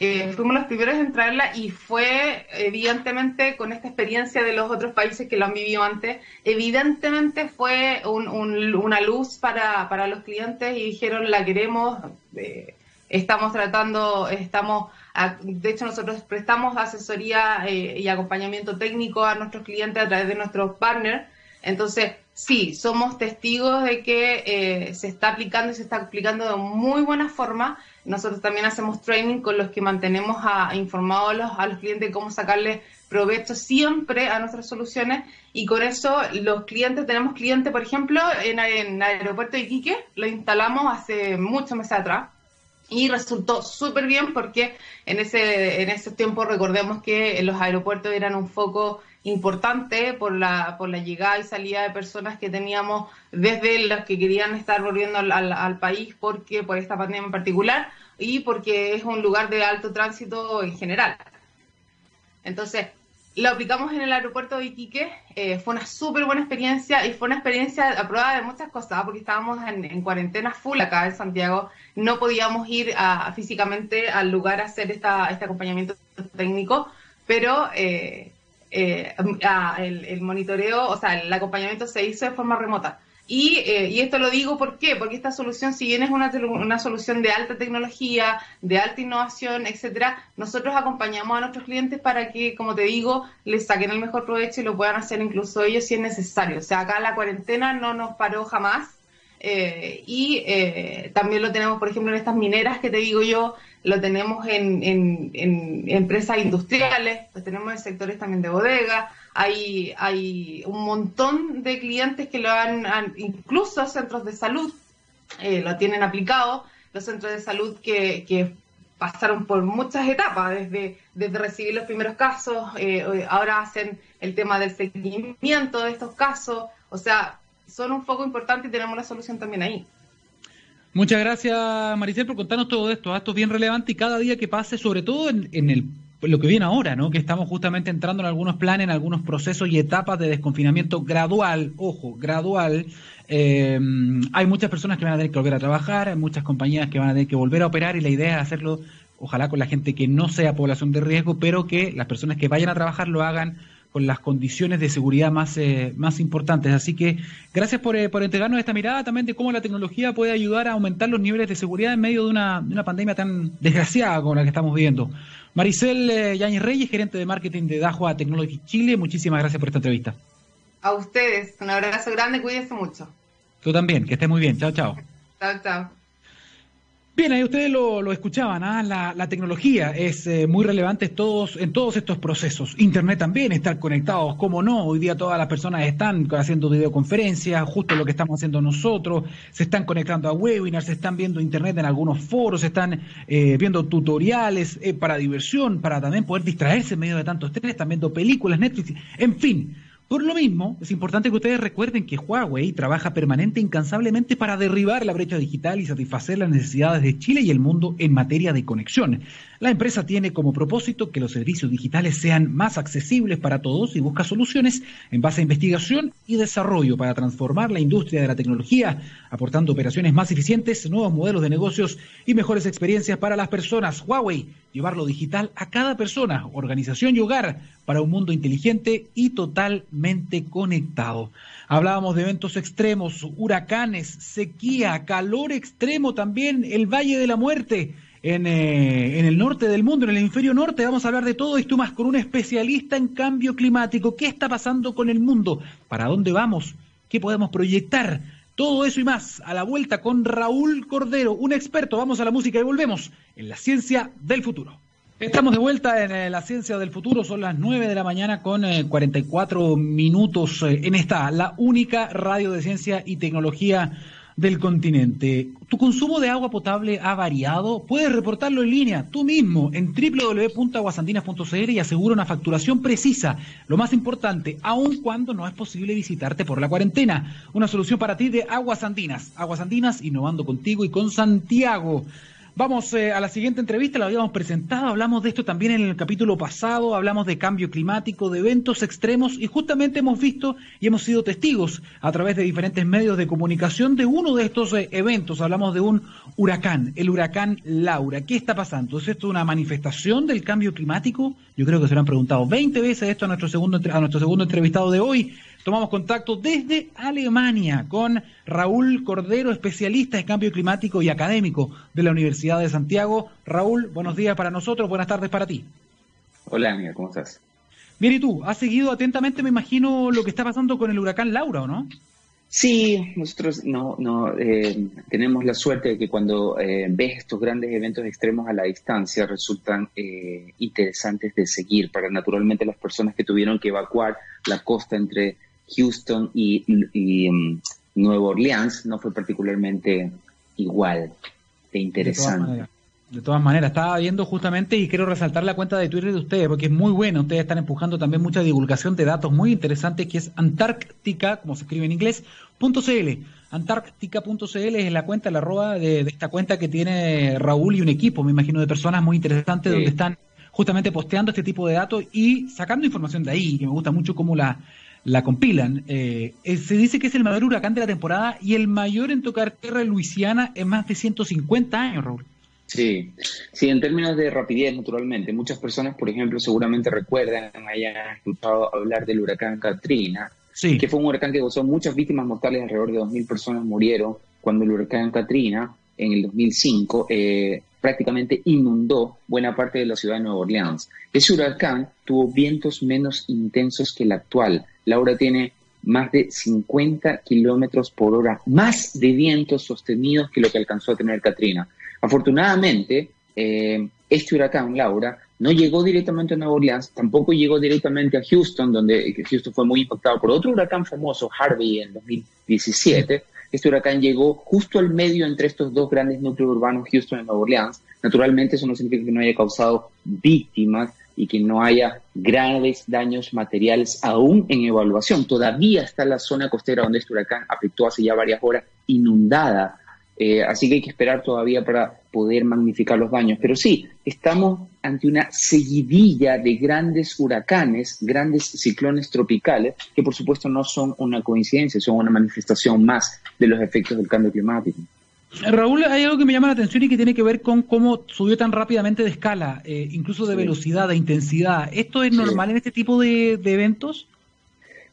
Eh, fuimos los primeros en traerla y fue evidentemente con esta experiencia de los otros países que lo han vivido antes, evidentemente fue una luz para, para, los clientes y dijeron la queremos, eh, estamos tratando, estamos, de hecho nosotros prestamos asesoría eh, y acompañamiento técnico a nuestros clientes a través de nuestros partners. Entonces, sí, somos testigos de que eh, se está aplicando y se está aplicando de muy buena forma. Nosotros también hacemos training con los que mantenemos a, informados a los, clientes de cómo sacarle provecho siempre a nuestras soluciones y con eso los clientes, tenemos clientes, por ejemplo, en, el aeropuerto de Iquique, lo instalamos hace muchos meses atrás y resultó súper bien porque en ese, en ese tiempo recordemos que los aeropuertos eran un foco importante por la, por la llegada y salida de personas que teníamos desde los que querían estar volviendo al, al, país porque por esta pandemia en particular y porque es un lugar de alto tránsito en general. Entonces, lo aplicamos en el aeropuerto de Iquique, eh, fue una súper buena experiencia y fue una experiencia a prueba de muchas cosas, porque estábamos en, cuarentena full acá en Santiago, no podíamos ir físicamente al lugar a hacer esta, este acompañamiento técnico, pero eh, eh, el, monitoreo, o sea, el acompañamiento se hizo de forma remota. Y, eh, y, esto lo digo ¿por qué? porque esta solución, si bien es una, una, solución de alta tecnología, de alta innovación, etcétera, nosotros acompañamos a nuestros clientes para que, como te digo, les saquen el mejor provecho y lo puedan hacer incluso ellos si es necesario. O sea, acá la cuarentena no nos paró jamás. Eh, y eh, también lo tenemos, por ejemplo, en estas mineras que te digo yo, lo tenemos en, en, empresas industriales, lo tenemos en sectores también de bodega, hay, hay un montón de clientes que lo han, incluso centros de salud, eh, lo tienen aplicado, los centros de salud que, pasaron por muchas etapas, desde, desde recibir los primeros casos, eh, ahora hacen el tema del seguimiento de estos casos, o sea, son un foco importante y tenemos la solución también ahí. Muchas gracias, Maricel, por contarnos todo esto. Esto es bien relevante y cada día que pase, sobre todo en, en el lo que viene ahora, ¿no? Que estamos justamente entrando en algunos planes, en algunos procesos y etapas de desconfinamiento gradual, ojo, gradual. Eh, hay muchas personas que van a tener que volver a trabajar, hay muchas compañías que van a tener que volver a operar y la idea es hacerlo, ojalá con la gente que no sea población de riesgo, pero que las personas que vayan a trabajar lo hagan con las condiciones de seguridad más, eh, más importantes. Así que gracias por, eh, por, entregarnos esta mirada también de cómo la tecnología puede ayudar a aumentar los niveles de seguridad en medio de una, de una pandemia tan desgraciada como la que estamos viviendo. Maricel eh, Yáñez Reyes, gerente de marketing de Dajua Technology Chile, muchísimas gracias por esta entrevista. A ustedes, un abrazo grande, cuídense mucho. Tú también, que estés muy bien. Chao, chao. Chao, chao. Bien, ahí ustedes lo, escuchaban, ¿ah? la, tecnología es eh, muy relevante todos, en todos estos procesos. Internet también, estar conectados, como no, hoy día todas las personas están haciendo videoconferencias, justo lo que estamos haciendo nosotros, se están conectando a webinars, se están viendo Internet en algunos foros, se están eh, viendo tutoriales eh, para diversión, para también poder distraerse en medio de tanto estrés, están viendo películas, Netflix, en fin por lo mismo, es importante que ustedes recuerden que Huawei trabaja permanente e incansablemente para derribar la brecha digital y satisfacer las necesidades de Chile y el mundo en materia de conexión. La empresa tiene como propósito que los servicios digitales sean más accesibles para todos y busca soluciones en base a investigación y desarrollo para transformar la industria de la tecnología, aportando operaciones más eficientes, nuevos modelos de negocios y mejores experiencias para las personas. Huawei, llevar lo digital a cada persona, organización y hogar para un mundo inteligente y totalmente conectado. Hablábamos de eventos extremos, huracanes, sequía, calor extremo también, el Valle de la Muerte eh, en, el norte del mundo, en el hemisferio norte. Vamos a hablar de todo esto más con un especialista en cambio climático. ¿Qué está pasando con el mundo? ¿Para dónde vamos? ¿Qué podemos proyectar? Todo eso y más a la vuelta con Raúl Cordero, un experto. Vamos a la música y volvemos en la ciencia del futuro. Estamos de vuelta en eh, la ciencia del futuro, son las 9 de la mañana con 44 eh, minutos en esta, la única radio de ciencia y tecnología del continente. ¿Tu consumo de agua potable ha variado? Puedes reportarlo en línea tú mismo en www.aguasandinas.cl y asegura una facturación precisa. Lo más importante, aun cuando no es posible visitarte por la cuarentena. Una solución para ti de Aguas Andinas. Aguas Andinas innovando contigo y con Santiago. Vamos eh, a la siguiente entrevista, la habíamos presentado, hablamos de esto también en el capítulo pasado, hablamos de cambio climático, de eventos extremos y justamente hemos visto y hemos sido testigos a través de diferentes medios de comunicación de uno de estos eh, eventos. Hablamos de un huracán, el huracán Laura. ¿Qué está pasando? ¿Es esto una manifestación del cambio climático? Yo creo que se lo han preguntado 20 veces esto a nuestro segundo, a nuestro segundo entrevistado de hoy. Tomamos contacto desde Alemania con Raúl Cordero, especialista en cambio climático y académico de la Universidad de Santiago. Raúl, buenos días para nosotros, buenas tardes para ti. Hola, amiga, ¿cómo estás? Bien, ¿y tú? ¿Has seguido atentamente, me imagino, lo que está pasando con el huracán Laura, o no? Sí, nosotros no, no eh, tenemos la suerte de que cuando eh, ves estos grandes eventos extremos a la distancia resultan eh, interesantes de seguir para naturalmente las personas que tuvieron que evacuar la costa entre Houston y, y um, Nueva Orleans no fue particularmente igual de interesante. De todas maneras, estaba viendo justamente y quiero resaltar la cuenta de Twitter de ustedes porque es muy buena. Ustedes están empujando también mucha divulgación de datos muy interesantes que es Antártica, como se escribe en inglés, .cl. Antártica.cl es la cuenta, la arroba de, esta cuenta que tiene Raúl y un equipo, me imagino, de personas muy interesantes donde están justamente posteando este tipo de datos y sacando información de ahí, que me gusta mucho cómo la, la compilan. Eh, se dice que es el mayor huracán de la temporada y el mayor en tocar tierra en Luisiana en más de 150 años, Raúl. Sí, sí, en términos de rapidez, naturalmente. Muchas personas, por ejemplo, seguramente recuerdan, hayan escuchado hablar del huracán Katrina, que fue un huracán que causó muchas víctimas mortales, alrededor de 2.000 personas murieron cuando el huracán Katrina, en el 2005, eh, prácticamente inundó buena parte de la ciudad de Nueva Orleans. Ese huracán tuvo vientos menos intensos que el actual. Laura tiene más de 50 kilómetros por hora, más de vientos sostenidos que lo que alcanzó a tener Katrina. Afortunadamente, eh, este huracán, Laura, no llegó directamente a Nueva Orleans, tampoco llegó directamente a Houston, donde Houston fue muy impactado por otro huracán famoso, Harvey, en 2017. Este huracán llegó justo al medio entre estos dos grandes núcleos urbanos, Houston y Nueva Orleans. Naturalmente, eso no significa que no haya causado víctimas y que no haya graves daños materiales aún en evaluación. Todavía está la zona costera donde este huracán afectó hace ya varias horas inundada eh, así que hay que esperar todavía para poder magnificar los daños. Pero sí, estamos ante una seguidilla de grandes huracanes, grandes ciclones tropicales, que por supuesto no son una coincidencia, son una manifestación más de los efectos del cambio climático. Raúl, hay algo que me llama la atención y que tiene que ver con cómo subió tan rápidamente de escala, eh, incluso de velocidad, de intensidad. ¿Esto es normal en este tipo de, de, eventos?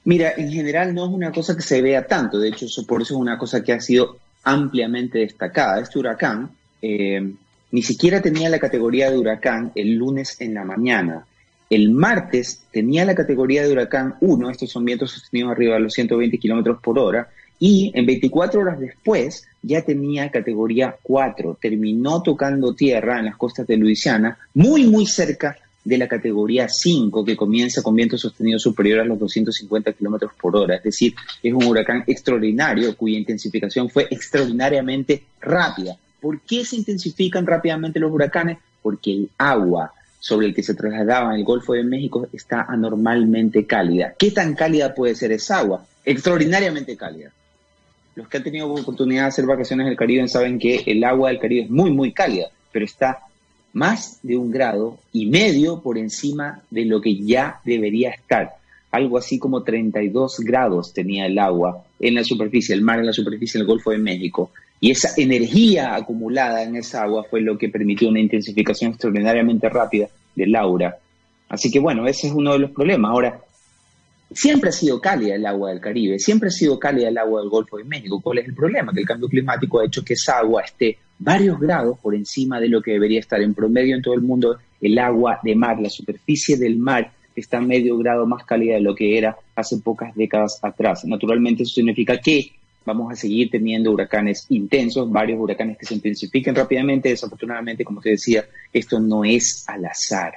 Mira, en general no es una cosa que se vea tanto, de hecho, eso, por eso es una cosa que ha sido ampliamente destacada. Este huracán eh, ni siquiera tenía la categoría de huracán el lunes en la mañana. El martes tenía la categoría de huracán 1, estos son vientos sostenidos arriba de los 120 kilómetros por hora, y en 24 horas después ya tenía categoría 4. Terminó tocando tierra en las costas de Luisiana, muy, muy cerca de la categoría 5, que comienza con vientos sostenidos superiores a los 250 kilómetros por hora. Es decir, es un huracán extraordinario cuya intensificación fue extraordinariamente rápida. ¿Por qué se intensifican rápidamente los huracanes? Porque el agua sobre el que se trasladaba en el Golfo de México está anormalmente cálida. ¿Qué tan cálida puede ser esa agua? Extraordinariamente cálida. Los que han tenido oportunidad de hacer vacaciones en el Caribe saben que el agua del Caribe es muy, muy cálida, pero está más de un grado y medio por encima de lo que ya debería estar. Algo así como 32 grados tenía el agua en la superficie, el mar en la superficie del Golfo de México. Y esa energía acumulada en esa agua fue lo que permitió una intensificación extraordinariamente rápida de Laura. Así que bueno, ese es uno de los problemas. Ahora, siempre ha sido cálida el agua del Caribe, siempre ha sido cálida el agua del Golfo de México. ¿Cuál es el problema? Que el cambio climático ha hecho que esa agua esté varios grados por encima de lo que debería estar. En promedio en todo el mundo, el agua de mar, la superficie del mar, está medio grado más cálida de lo que era hace pocas décadas atrás. Naturalmente eso significa que vamos a seguir teniendo huracanes intensos, varios huracanes que se intensifiquen rápidamente. Desafortunadamente, como te decía, esto no es al azar.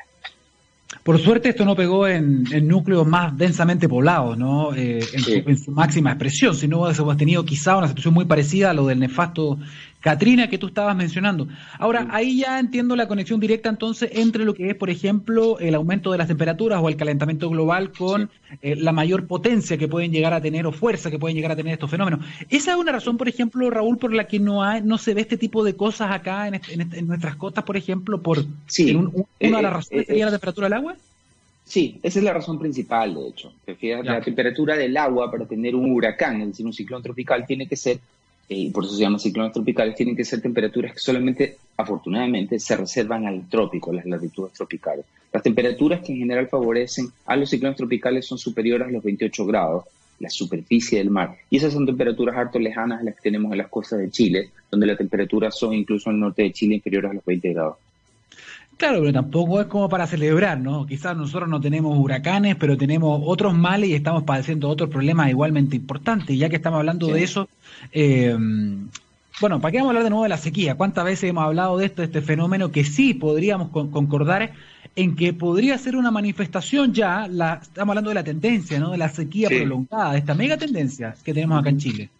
Por suerte esto no pegó en, núcleos más densamente poblados, ¿no? Eh, en, su, máxima expresión, sino hemos tenido quizá una situación muy parecida a lo del nefasto Katrina que tú estabas mencionando. Ahora, ahí ya entiendo la conexión directa entonces entre lo que es, por ejemplo, el aumento de las temperaturas o el calentamiento global con eh, la mayor potencia que pueden llegar a tener o fuerza que pueden llegar a tener estos fenómenos. Esa es una razón, por ejemplo, Raúl, por la que no hay, no se ve este tipo de cosas acá en, en, nuestras costas, por ejemplo, por sí. una de las eh, razones sería la temperatura del agua. Sí, esa es la razón principal, de hecho. la temperatura del agua para tener un huracán, es decir, un ciclón tropical, tiene que ser, eh, y por eso se llama ciclones tropicales, tienen que ser temperaturas que solamente, afortunadamente, se reservan al trópico, las latitudes tropicales. Las temperaturas que en general favorecen a los ciclones tropicales son superiores a los 28 grados. la superficie del mar. Y esas son temperaturas harto lejanas a las que tenemos en las costas de Chile, donde las temperaturas son incluso en el norte de Chile inferiores a los 20 grados. Claro, pero tampoco es como para celebrar, ¿no? Quizás nosotros no tenemos huracanes, pero tenemos otros males y estamos padeciendo otros problemas igualmente importantes. Y ya que estamos hablando de eso, eh, bueno, ¿para qué vamos a hablar de nuevo de la sequía? ¿Cuántas veces hemos hablado de esto, de este fenómeno que sí podríamos concordar en que podría ser una manifestación ya, la, estamos hablando de la tendencia, ¿no? De la sequía prolongada, de esta mega tendencia que tenemos acá en Chile.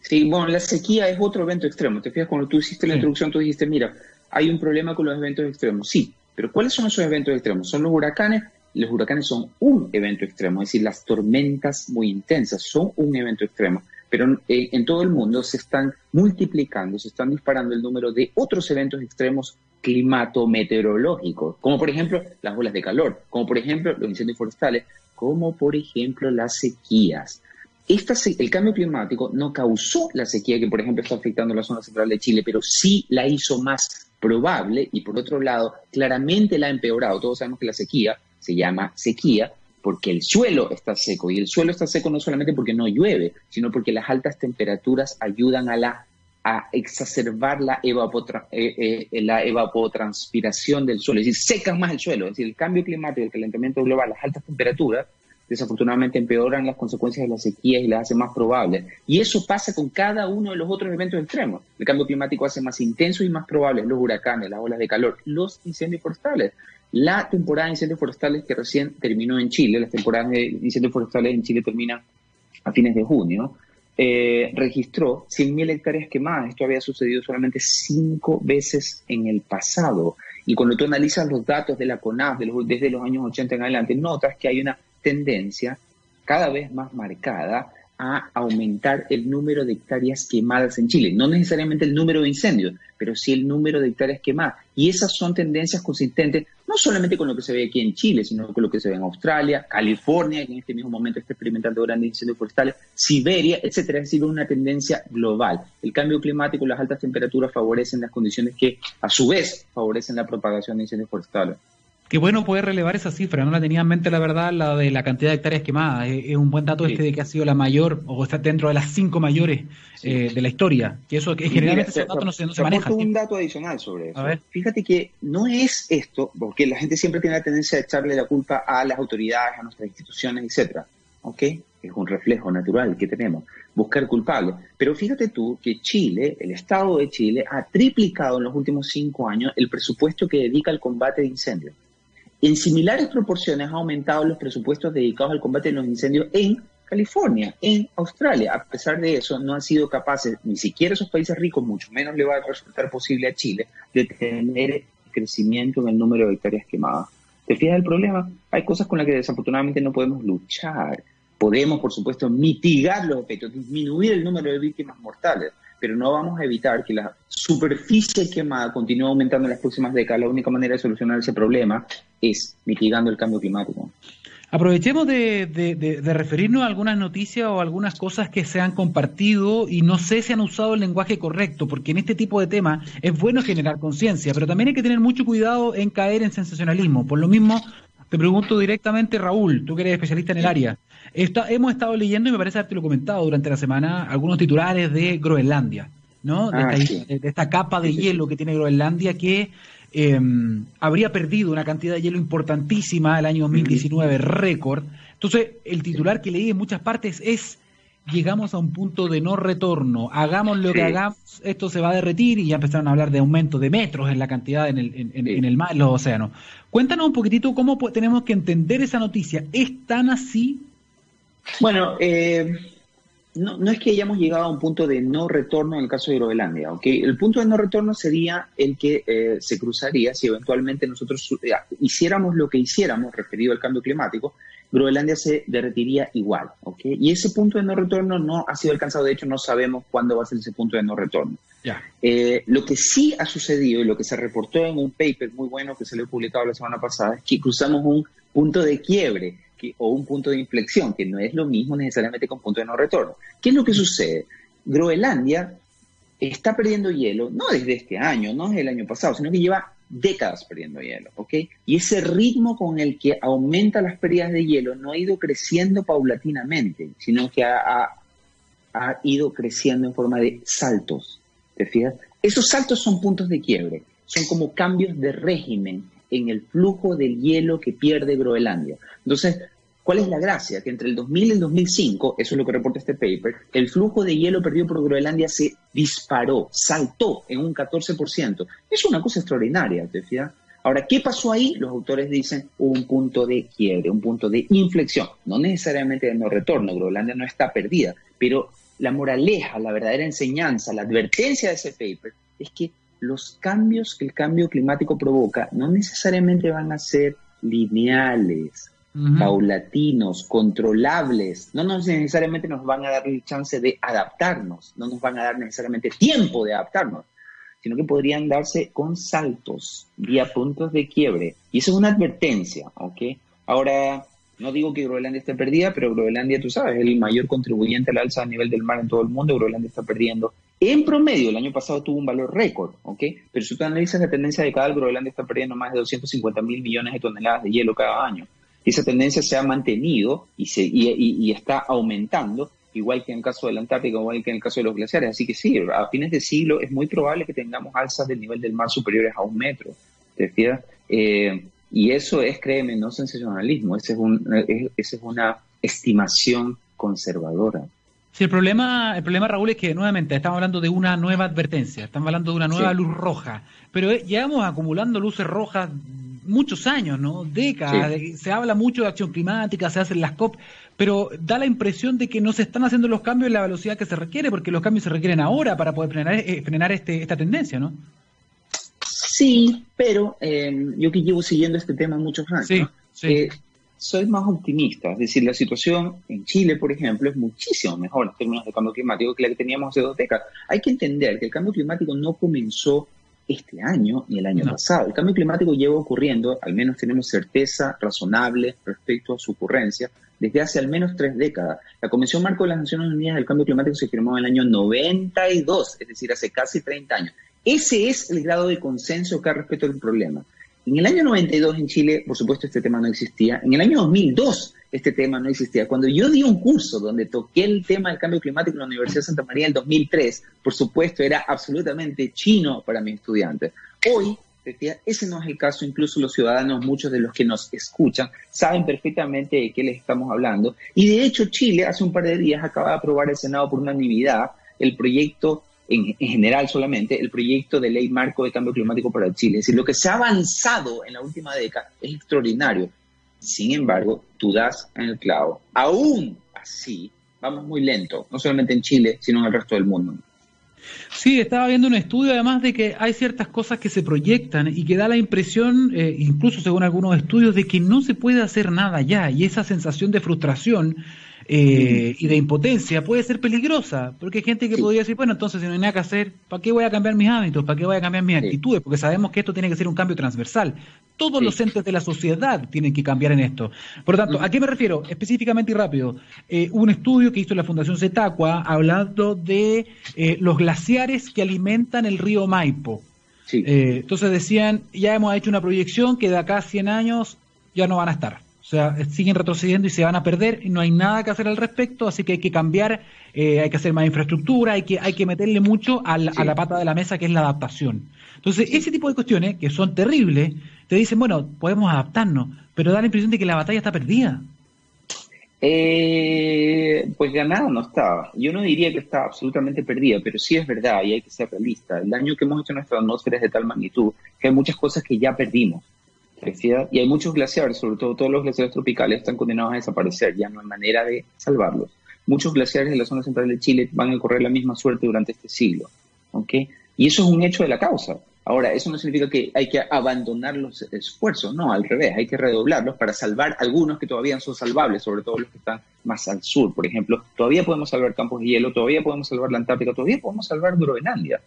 Sí, bueno, la sequía es otro evento extremo. Te fijas, cuando tú hiciste la introducción, tú dijiste, mira, hay un problema con los eventos extremos. Sí, pero ¿cuáles son esos eventos extremos? Son los huracanes. Los huracanes son un evento extremo, es decir, las tormentas muy intensas son un evento extremo. Pero eh, en todo el mundo se están multiplicando, se están disparando el número de otros eventos extremos climato-meteorológicos, como por ejemplo las olas de calor, como por ejemplo los incendios forestales, como por ejemplo las sequías. Esta, el cambio climático no causó la sequía que, por ejemplo, está afectando la zona central de Chile, pero sí la hizo más probable y por otro lado claramente la ha empeorado. Todos sabemos que la sequía se llama sequía porque el suelo está seco y el suelo está seco no solamente porque no llueve, sino porque las altas temperaturas ayudan a la a exacerbar la, eh, eh, la evapotranspiración del suelo, es decir, secan más el suelo, es decir, el cambio climático, el calentamiento global, las altas temperaturas desafortunadamente empeoran las consecuencias de la sequía y las hace más probables. Y eso pasa con cada uno de los otros eventos extremos. El cambio climático hace más intensos y más probables los huracanes, las olas de calor, los incendios forestales. La temporada de incendios forestales que recién terminó en Chile, las temporadas de incendios forestales en Chile terminan a fines de junio, eh, registró 100.000 hectáreas quemadas. Esto había sucedido solamente cinco veces en el pasado. Y cuando tú analizas los datos de la CONAF desde los años 80 en adelante, notas que hay una tendencia cada vez más marcada a aumentar el número de hectáreas quemadas en Chile. No necesariamente el número de incendios, pero sí el número de hectáreas quemadas. Y esas son tendencias consistentes no solamente con lo que se ve aquí en Chile, sino con lo que se ve en Australia, California, que en este mismo momento está experimentando grandes incendios forestales, Siberia, etcétera. Es decir, una tendencia global. El cambio climático y las altas temperaturas favorecen las condiciones que, a su vez, favorecen la propagación de incendios forestales. Qué bueno poder relevar esa cifra, no la tenía en mente la verdad, la de la cantidad de hectáreas quemadas. Es, un buen dato este de que ha sido la mayor, o está dentro de las cinco mayores eh, de la historia. Que eso, que generalmente dato no se, no se un dato adicional sobre eso. Fíjate que no es esto, porque la gente siempre tiene la tendencia de echarle la culpa a las autoridades, a nuestras instituciones, etcétera. ¿Ok? Es un reflejo natural que tenemos, buscar culpables. Pero fíjate tú que Chile, el Estado de Chile, ha triplicado en los últimos cinco años el presupuesto que dedica al combate de incendios. En similares proporciones ha aumentado los presupuestos dedicados al combate de los incendios en California, en Australia. A pesar de eso, no han sido capaces, ni siquiera esos países ricos, mucho menos le va a resultar posible a Chile, de tener crecimiento en el número de hectáreas quemadas. ¿Te fijas el problema? Hay cosas con las que desafortunadamente no podemos luchar. Podemos, por supuesto, mitigar los efectos, disminuir el número de víctimas mortales, pero no vamos a evitar que la superficie quemada continúe aumentando en las próximas décadas. La única manera de solucionar ese problema es mitigando el cambio climático. Aprovechemos de, referirnos a algunas noticias o algunas cosas que se han compartido y no sé si han usado el lenguaje correcto, porque en este tipo de temas es bueno generar conciencia, pero también hay que tener mucho cuidado en caer en sensacionalismo. Por lo mismo, te pregunto directamente, Raúl, tú que eres especialista en el área. hemos estado leyendo, y me parece haberte lo comentado durante la semana, algunos titulares de Groenlandia, ¿no? De, ah, esta, capa de hielo que tiene Groenlandia que Em, habría perdido una cantidad de hielo importantísima el año 2019, récord. Entonces, el titular que leí en muchas partes es llegamos a un punto de no retorno, hagamos lo que hagamos, esto se va a derretir y ya empezaron a hablar de aumento de metros en la cantidad en el, en, el mar, en los océanos. Cuéntanos un poquitito cómo tenemos que entender esa noticia. ¿Es tan así? Bueno, eh, no, no, es que hayamos llegado a un punto de no retorno en el caso de Groenlandia. ¿okay? El punto de no retorno sería el que eh, se cruzaría si eventualmente nosotros eh, hiciéramos lo que hiciéramos referido al cambio climático, Groenlandia se derretiría igual. ¿okay? Y ese punto de no retorno no ha sido alcanzado. De hecho, no sabemos cuándo va a ser ese punto de no retorno. Eh, lo que sí ha sucedido y lo que se reportó en un paper muy bueno que se le publicado la semana pasada es que cruzamos un punto de quiebre o un punto de inflexión, que no es lo mismo necesariamente con punto de no retorno. ¿Qué es lo que sucede? Groenlandia está perdiendo hielo, no desde este año, no desde el año pasado, sino que lleva décadas perdiendo hielo, ¿ok? Y ese ritmo con el que aumenta las pérdidas de hielo no ha ido creciendo paulatinamente, sino que ha, ha ido creciendo en forma de saltos, ¿te? Esos saltos son puntos de quiebre, son como cambios de régimen en el flujo del hielo que pierde Groenlandia. Entonces, ¿cuál es la gracia? Que entre el 2000 y el 2005, eso es lo que reporta este paper, el flujo de hielo perdido por Groenlandia se disparó, saltó en un 14%. Es una cosa extraordinaria, ¿te fijas? Ahora, ¿qué pasó ahí? Los autores dicen un punto de quiebre, un punto de inflexión, no necesariamente de no retorno, Groenlandia no está perdida, pero la moraleja, la verdadera enseñanza, la advertencia de ese paper es que los cambios que el cambio climático provoca no necesariamente van a ser lineales, paulatinos, controlables. No necesariamente nos van a dar el chance de adaptarnos, no nos van a dar necesariamente tiempo de adaptarnos, sino que podrían darse con saltos, vía puntos de quiebre. Y eso es una advertencia, ¿ok? Ahora, no digo que Groenlandia esté perdida, pero Groenlandia, tú sabes, es el mayor contribuyente al alza a nivel del mar en todo el mundo. Groenlandia está perdiendo. En promedio, el año pasado tuvo un valor récord, ¿ok? Pero si tú analizas la tendencia de cada Groenlandia está perdiendo más de 250 mil millones de toneladas de hielo cada año. Esa tendencia se ha mantenido y, se, y, está aumentando, igual que en el caso de la Antártica, igual que en el caso de los glaciares. Así que sí, a fines de siglo es muy probable que tengamos alzas del nivel del mar superiores a un metro. ¿Te fijas? Eh, y eso es, créeme, no sensacionalismo, esa es, un, es, es una estimación conservadora. Sí, el problema, el problema, Raúl, es que nuevamente estamos hablando de una nueva advertencia, estamos hablando de una nueva luz roja, pero eh, llevamos acumulando luces rojas muchos años, ¿no? Décadas. Se habla mucho de acción climática, se hacen las COP, pero da la impresión de que no se están haciendo los cambios en la velocidad que se requiere, porque los cambios se requieren ahora para poder frenar, eh, frenar este, esta tendencia, ¿no? Sí, pero eh, yo que llevo siguiendo este tema muchos años, eh, soy más optimista. Es decir, la situación en Chile, por ejemplo, es muchísimo mejor en términos de cambio climático que la que teníamos hace dos décadas. Hay que entender que el cambio climático no comenzó este año ni el año pasado. El cambio climático lleva ocurriendo, al menos tenemos certeza razonable respecto a su ocurrencia, desde hace al menos tres décadas. La Convención Marco de las Naciones Unidas del Cambio Climático se firmó en el año 92, es decir, hace casi 30 años. Ese es el grado de consenso que hay respecto al problema. En el año 92 en Chile, por supuesto, este tema no existía. En el año 2002 este tema no existía. Cuando yo di un curso donde toqué el tema del cambio climático en la Universidad de Santa María en 2003, por supuesto, era absolutamente chino para mis estudiantes. Hoy, ese no es el caso. Incluso los ciudadanos, muchos de los que nos escuchan, saben perfectamente de qué les estamos hablando. Y de hecho, Chile hace un par de días acaba de aprobar el Senado por unanimidad el proyecto en, general solamente, el proyecto de ley marco de cambio climático para Chile. Es decir, lo que se ha avanzado en la última década es extraordinario. Sin embargo, tú das en el clavo. Aún así, vamos muy lento, no solamente en Chile, sino en el resto del mundo. Sí, estaba viendo un estudio además de que hay ciertas cosas que se proyectan y que da la impresión, eh, incluso según algunos estudios, de que no se puede hacer nada ya y esa sensación de frustración eh, y de impotencia puede ser peligrosa, porque hay gente que podría decir, bueno, entonces si no hay nada que hacer, ¿para qué voy a cambiar mis hábitos? ¿Para qué voy a cambiar mis actitudes? Porque sabemos que esto tiene que ser un cambio transversal. Todos los entes de la sociedad tienen que cambiar en esto. Por lo tanto, ¿a qué me refiero? Específicamente y rápido, eh, un estudio que hizo la Fundación Zetacua hablando de eh, los glaciares que alimentan el río Maipo. entonces decían, ya hemos hecho una proyección que de acá a 100 años ya no van a estar. O sea, siguen retrocediendo y se van a perder y no hay nada que hacer al respecto, así que hay que cambiar, eh, hay que hacer más infraestructura, hay que, hay que meterle mucho a la pata de la mesa que es la adaptación. Entonces, ese tipo de cuestiones, que son terribles, te dicen, bueno, podemos adaptarnos, pero da la impresión de que la batalla está perdida. Eh, pues ganada no está. Yo no diría que está absolutamente perdida, pero sí es verdad y hay que ser realista. El daño que hemos hecho en nuestra atmósfera es de tal magnitud que hay muchas cosas que ya perdimos. Y hay muchos glaciares, sobre todo todos los glaciares tropicales, están condenados a desaparecer, ya no hay manera de salvarlos. Muchos glaciares de la zona central de Chile van a correr la misma suerte durante este siglo. ¿okay? Y eso es un hecho de la causa. Ahora, eso no significa que hay que abandonar los esfuerzos, no, al revés, hay que redoblarlos para salvar algunos que todavía son salvables, sobre todo los que están más al sur, por ejemplo. Todavía podemos salvar campos de hielo, todavía podemos salvar la Antártica, todavía podemos salvar Groenlandia.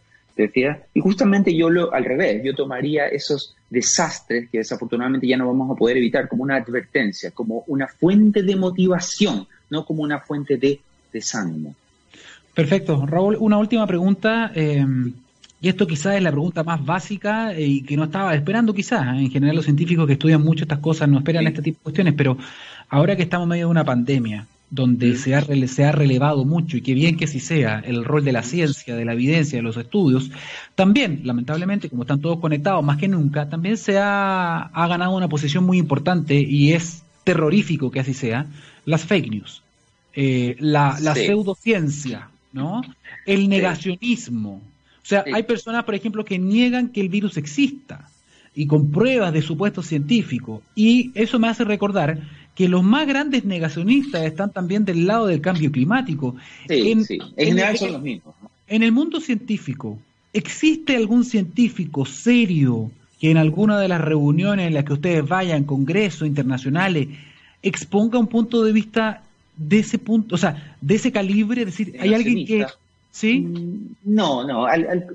Y justamente yo lo al revés, yo tomaría esos desastres que desafortunadamente ya no vamos a poder evitar como una advertencia, como una fuente de motivación, no como una fuente de desánimo. Perfecto. Raúl, una última pregunta. Eh, y esto quizás es la pregunta más básica eh, y que no estaba esperando quizás. ¿eh? En general los científicos que estudian mucho estas cosas no esperan este tipo de cuestiones, pero ahora que estamos en medio de una pandemia, donde se ha, se ha relevado mucho, y qué bien que sí sea, el rol de la ciencia, de la evidencia, de los estudios, también, lamentablemente, como están todos conectados más que nunca, también se ha, ha ganado una posición muy importante y es terrorífico que así sea, las fake news, eh, la, la pseudociencia, ¿no? El negacionismo. O sea, hay personas, por ejemplo, que niegan que el virus exista y con pruebas de supuesto científico. Y eso me hace recordar que los más grandes negacionistas están también del lado del cambio climático. Sí, en, sí. En, general son los mismos. En el mundo científico, ¿existe algún científico serio que en alguna de las reuniones en las que ustedes vayan, congresos internacionales, exponga un punto de vista de ese punto, o sea, de ese calibre? Es decir, ¿hay alguien que ¿Sí? Mm, no, no.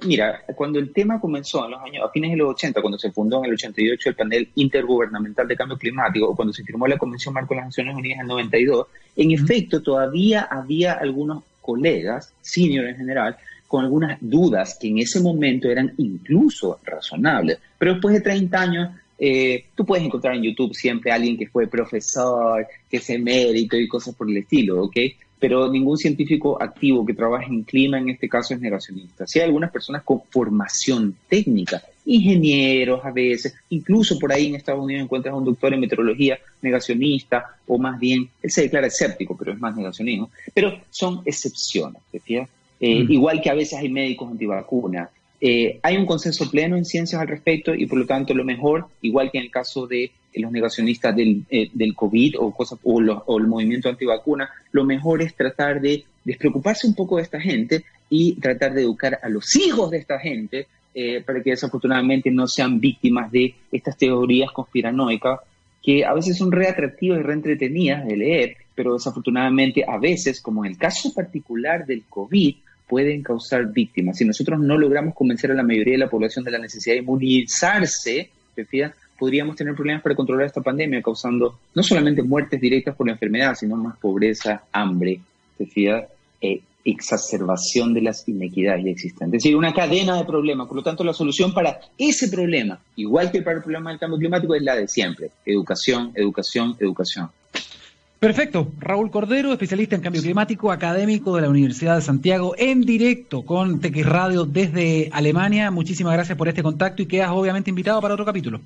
mira, cuando el tema comenzó en los años, a fines de los 80, cuando se fundó en el 88 el panel intergubernamental de cambio climático, o cuando se firmó la Convención Marco de las Naciones Unidas en el 92, en efecto todavía había algunos colegas, senior en general, con algunas dudas que en ese momento eran incluso razonables. Pero después de 30 años, eh, tú puedes encontrar en YouTube siempre a alguien que fue profesor, que es emérito y cosas por el estilo, ¿ok? Pero ningún científico activo que trabaje en clima en este caso es negacionista. Sí hay algunas personas con formación técnica, ingenieros a veces, incluso por ahí en Estados Unidos encuentras a un doctor en meteorología negacionista, o más bien, él se declara escéptico, pero es más negacionismo, pero son excepciones, ¿te eh, mm. Igual que a veces hay médicos antivacunas. Eh, hay un consenso pleno en ciencias al respecto y por lo tanto lo mejor, igual que en el caso de los negacionistas del, eh, del COVID o, cosas, o, o, el movimiento antivacuna, lo mejor es tratar de despreocuparse un poco de esta gente y tratar de educar a los hijos de esta gente eh, para que desafortunadamente no sean víctimas de estas teorías conspiranoicas que a veces son re atractivas y re entretenidas de leer, pero desafortunadamente a veces, como en el caso particular del COVID, pueden causar víctimas. Si nosotros no logramos convencer a la mayoría de la población de la necesidad de inmunizarse, podríamos tener problemas para controlar esta pandemia, causando no solamente muertes directas por la enfermedad, sino más pobreza, hambre, e exacerbación de las inequidades existentes. Es decir, una cadena de problemas. Por lo tanto, la solución para ese problema, igual que para el problema del cambio climático, es la de siempre. Educación, educación, educación. Perfecto. Raúl Cordero, especialista en cambio climático, académico de la Universidad de Santiago, en directo con TX Radio desde Alemania. Muchísimas gracias por este contacto y quedas obviamente invitado para otro capítulo.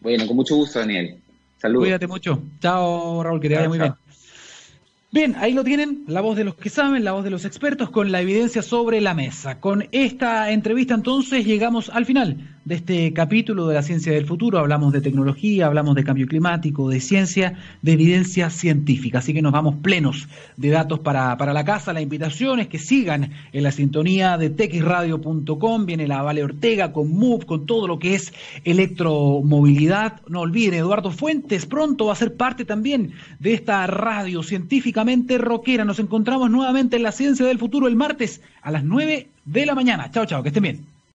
Bueno, con mucho gusto, Daniel. Saludos. Cuídate mucho. Chao, Raúl, que te vaya muy bien. Bien, ahí lo tienen, la voz de los que saben, la voz de los expertos, con la evidencia sobre la mesa. Con esta entrevista entonces llegamos al final de este capítulo de la ciencia del futuro. Hablamos de tecnología, hablamos de cambio climático, de ciencia, de evidencia científica. Así que nos vamos plenos de datos para, para la casa. La invitación es que sigan en la sintonía de texradio.com. Viene la Vale Ortega con MOVE, con todo lo que es electromovilidad. No olviden, Eduardo Fuentes pronto va a ser parte también de esta radio científicamente rockera. Nos encontramos nuevamente en la ciencia del futuro el martes a las 9 de la mañana. Chao, chao, que estén bien.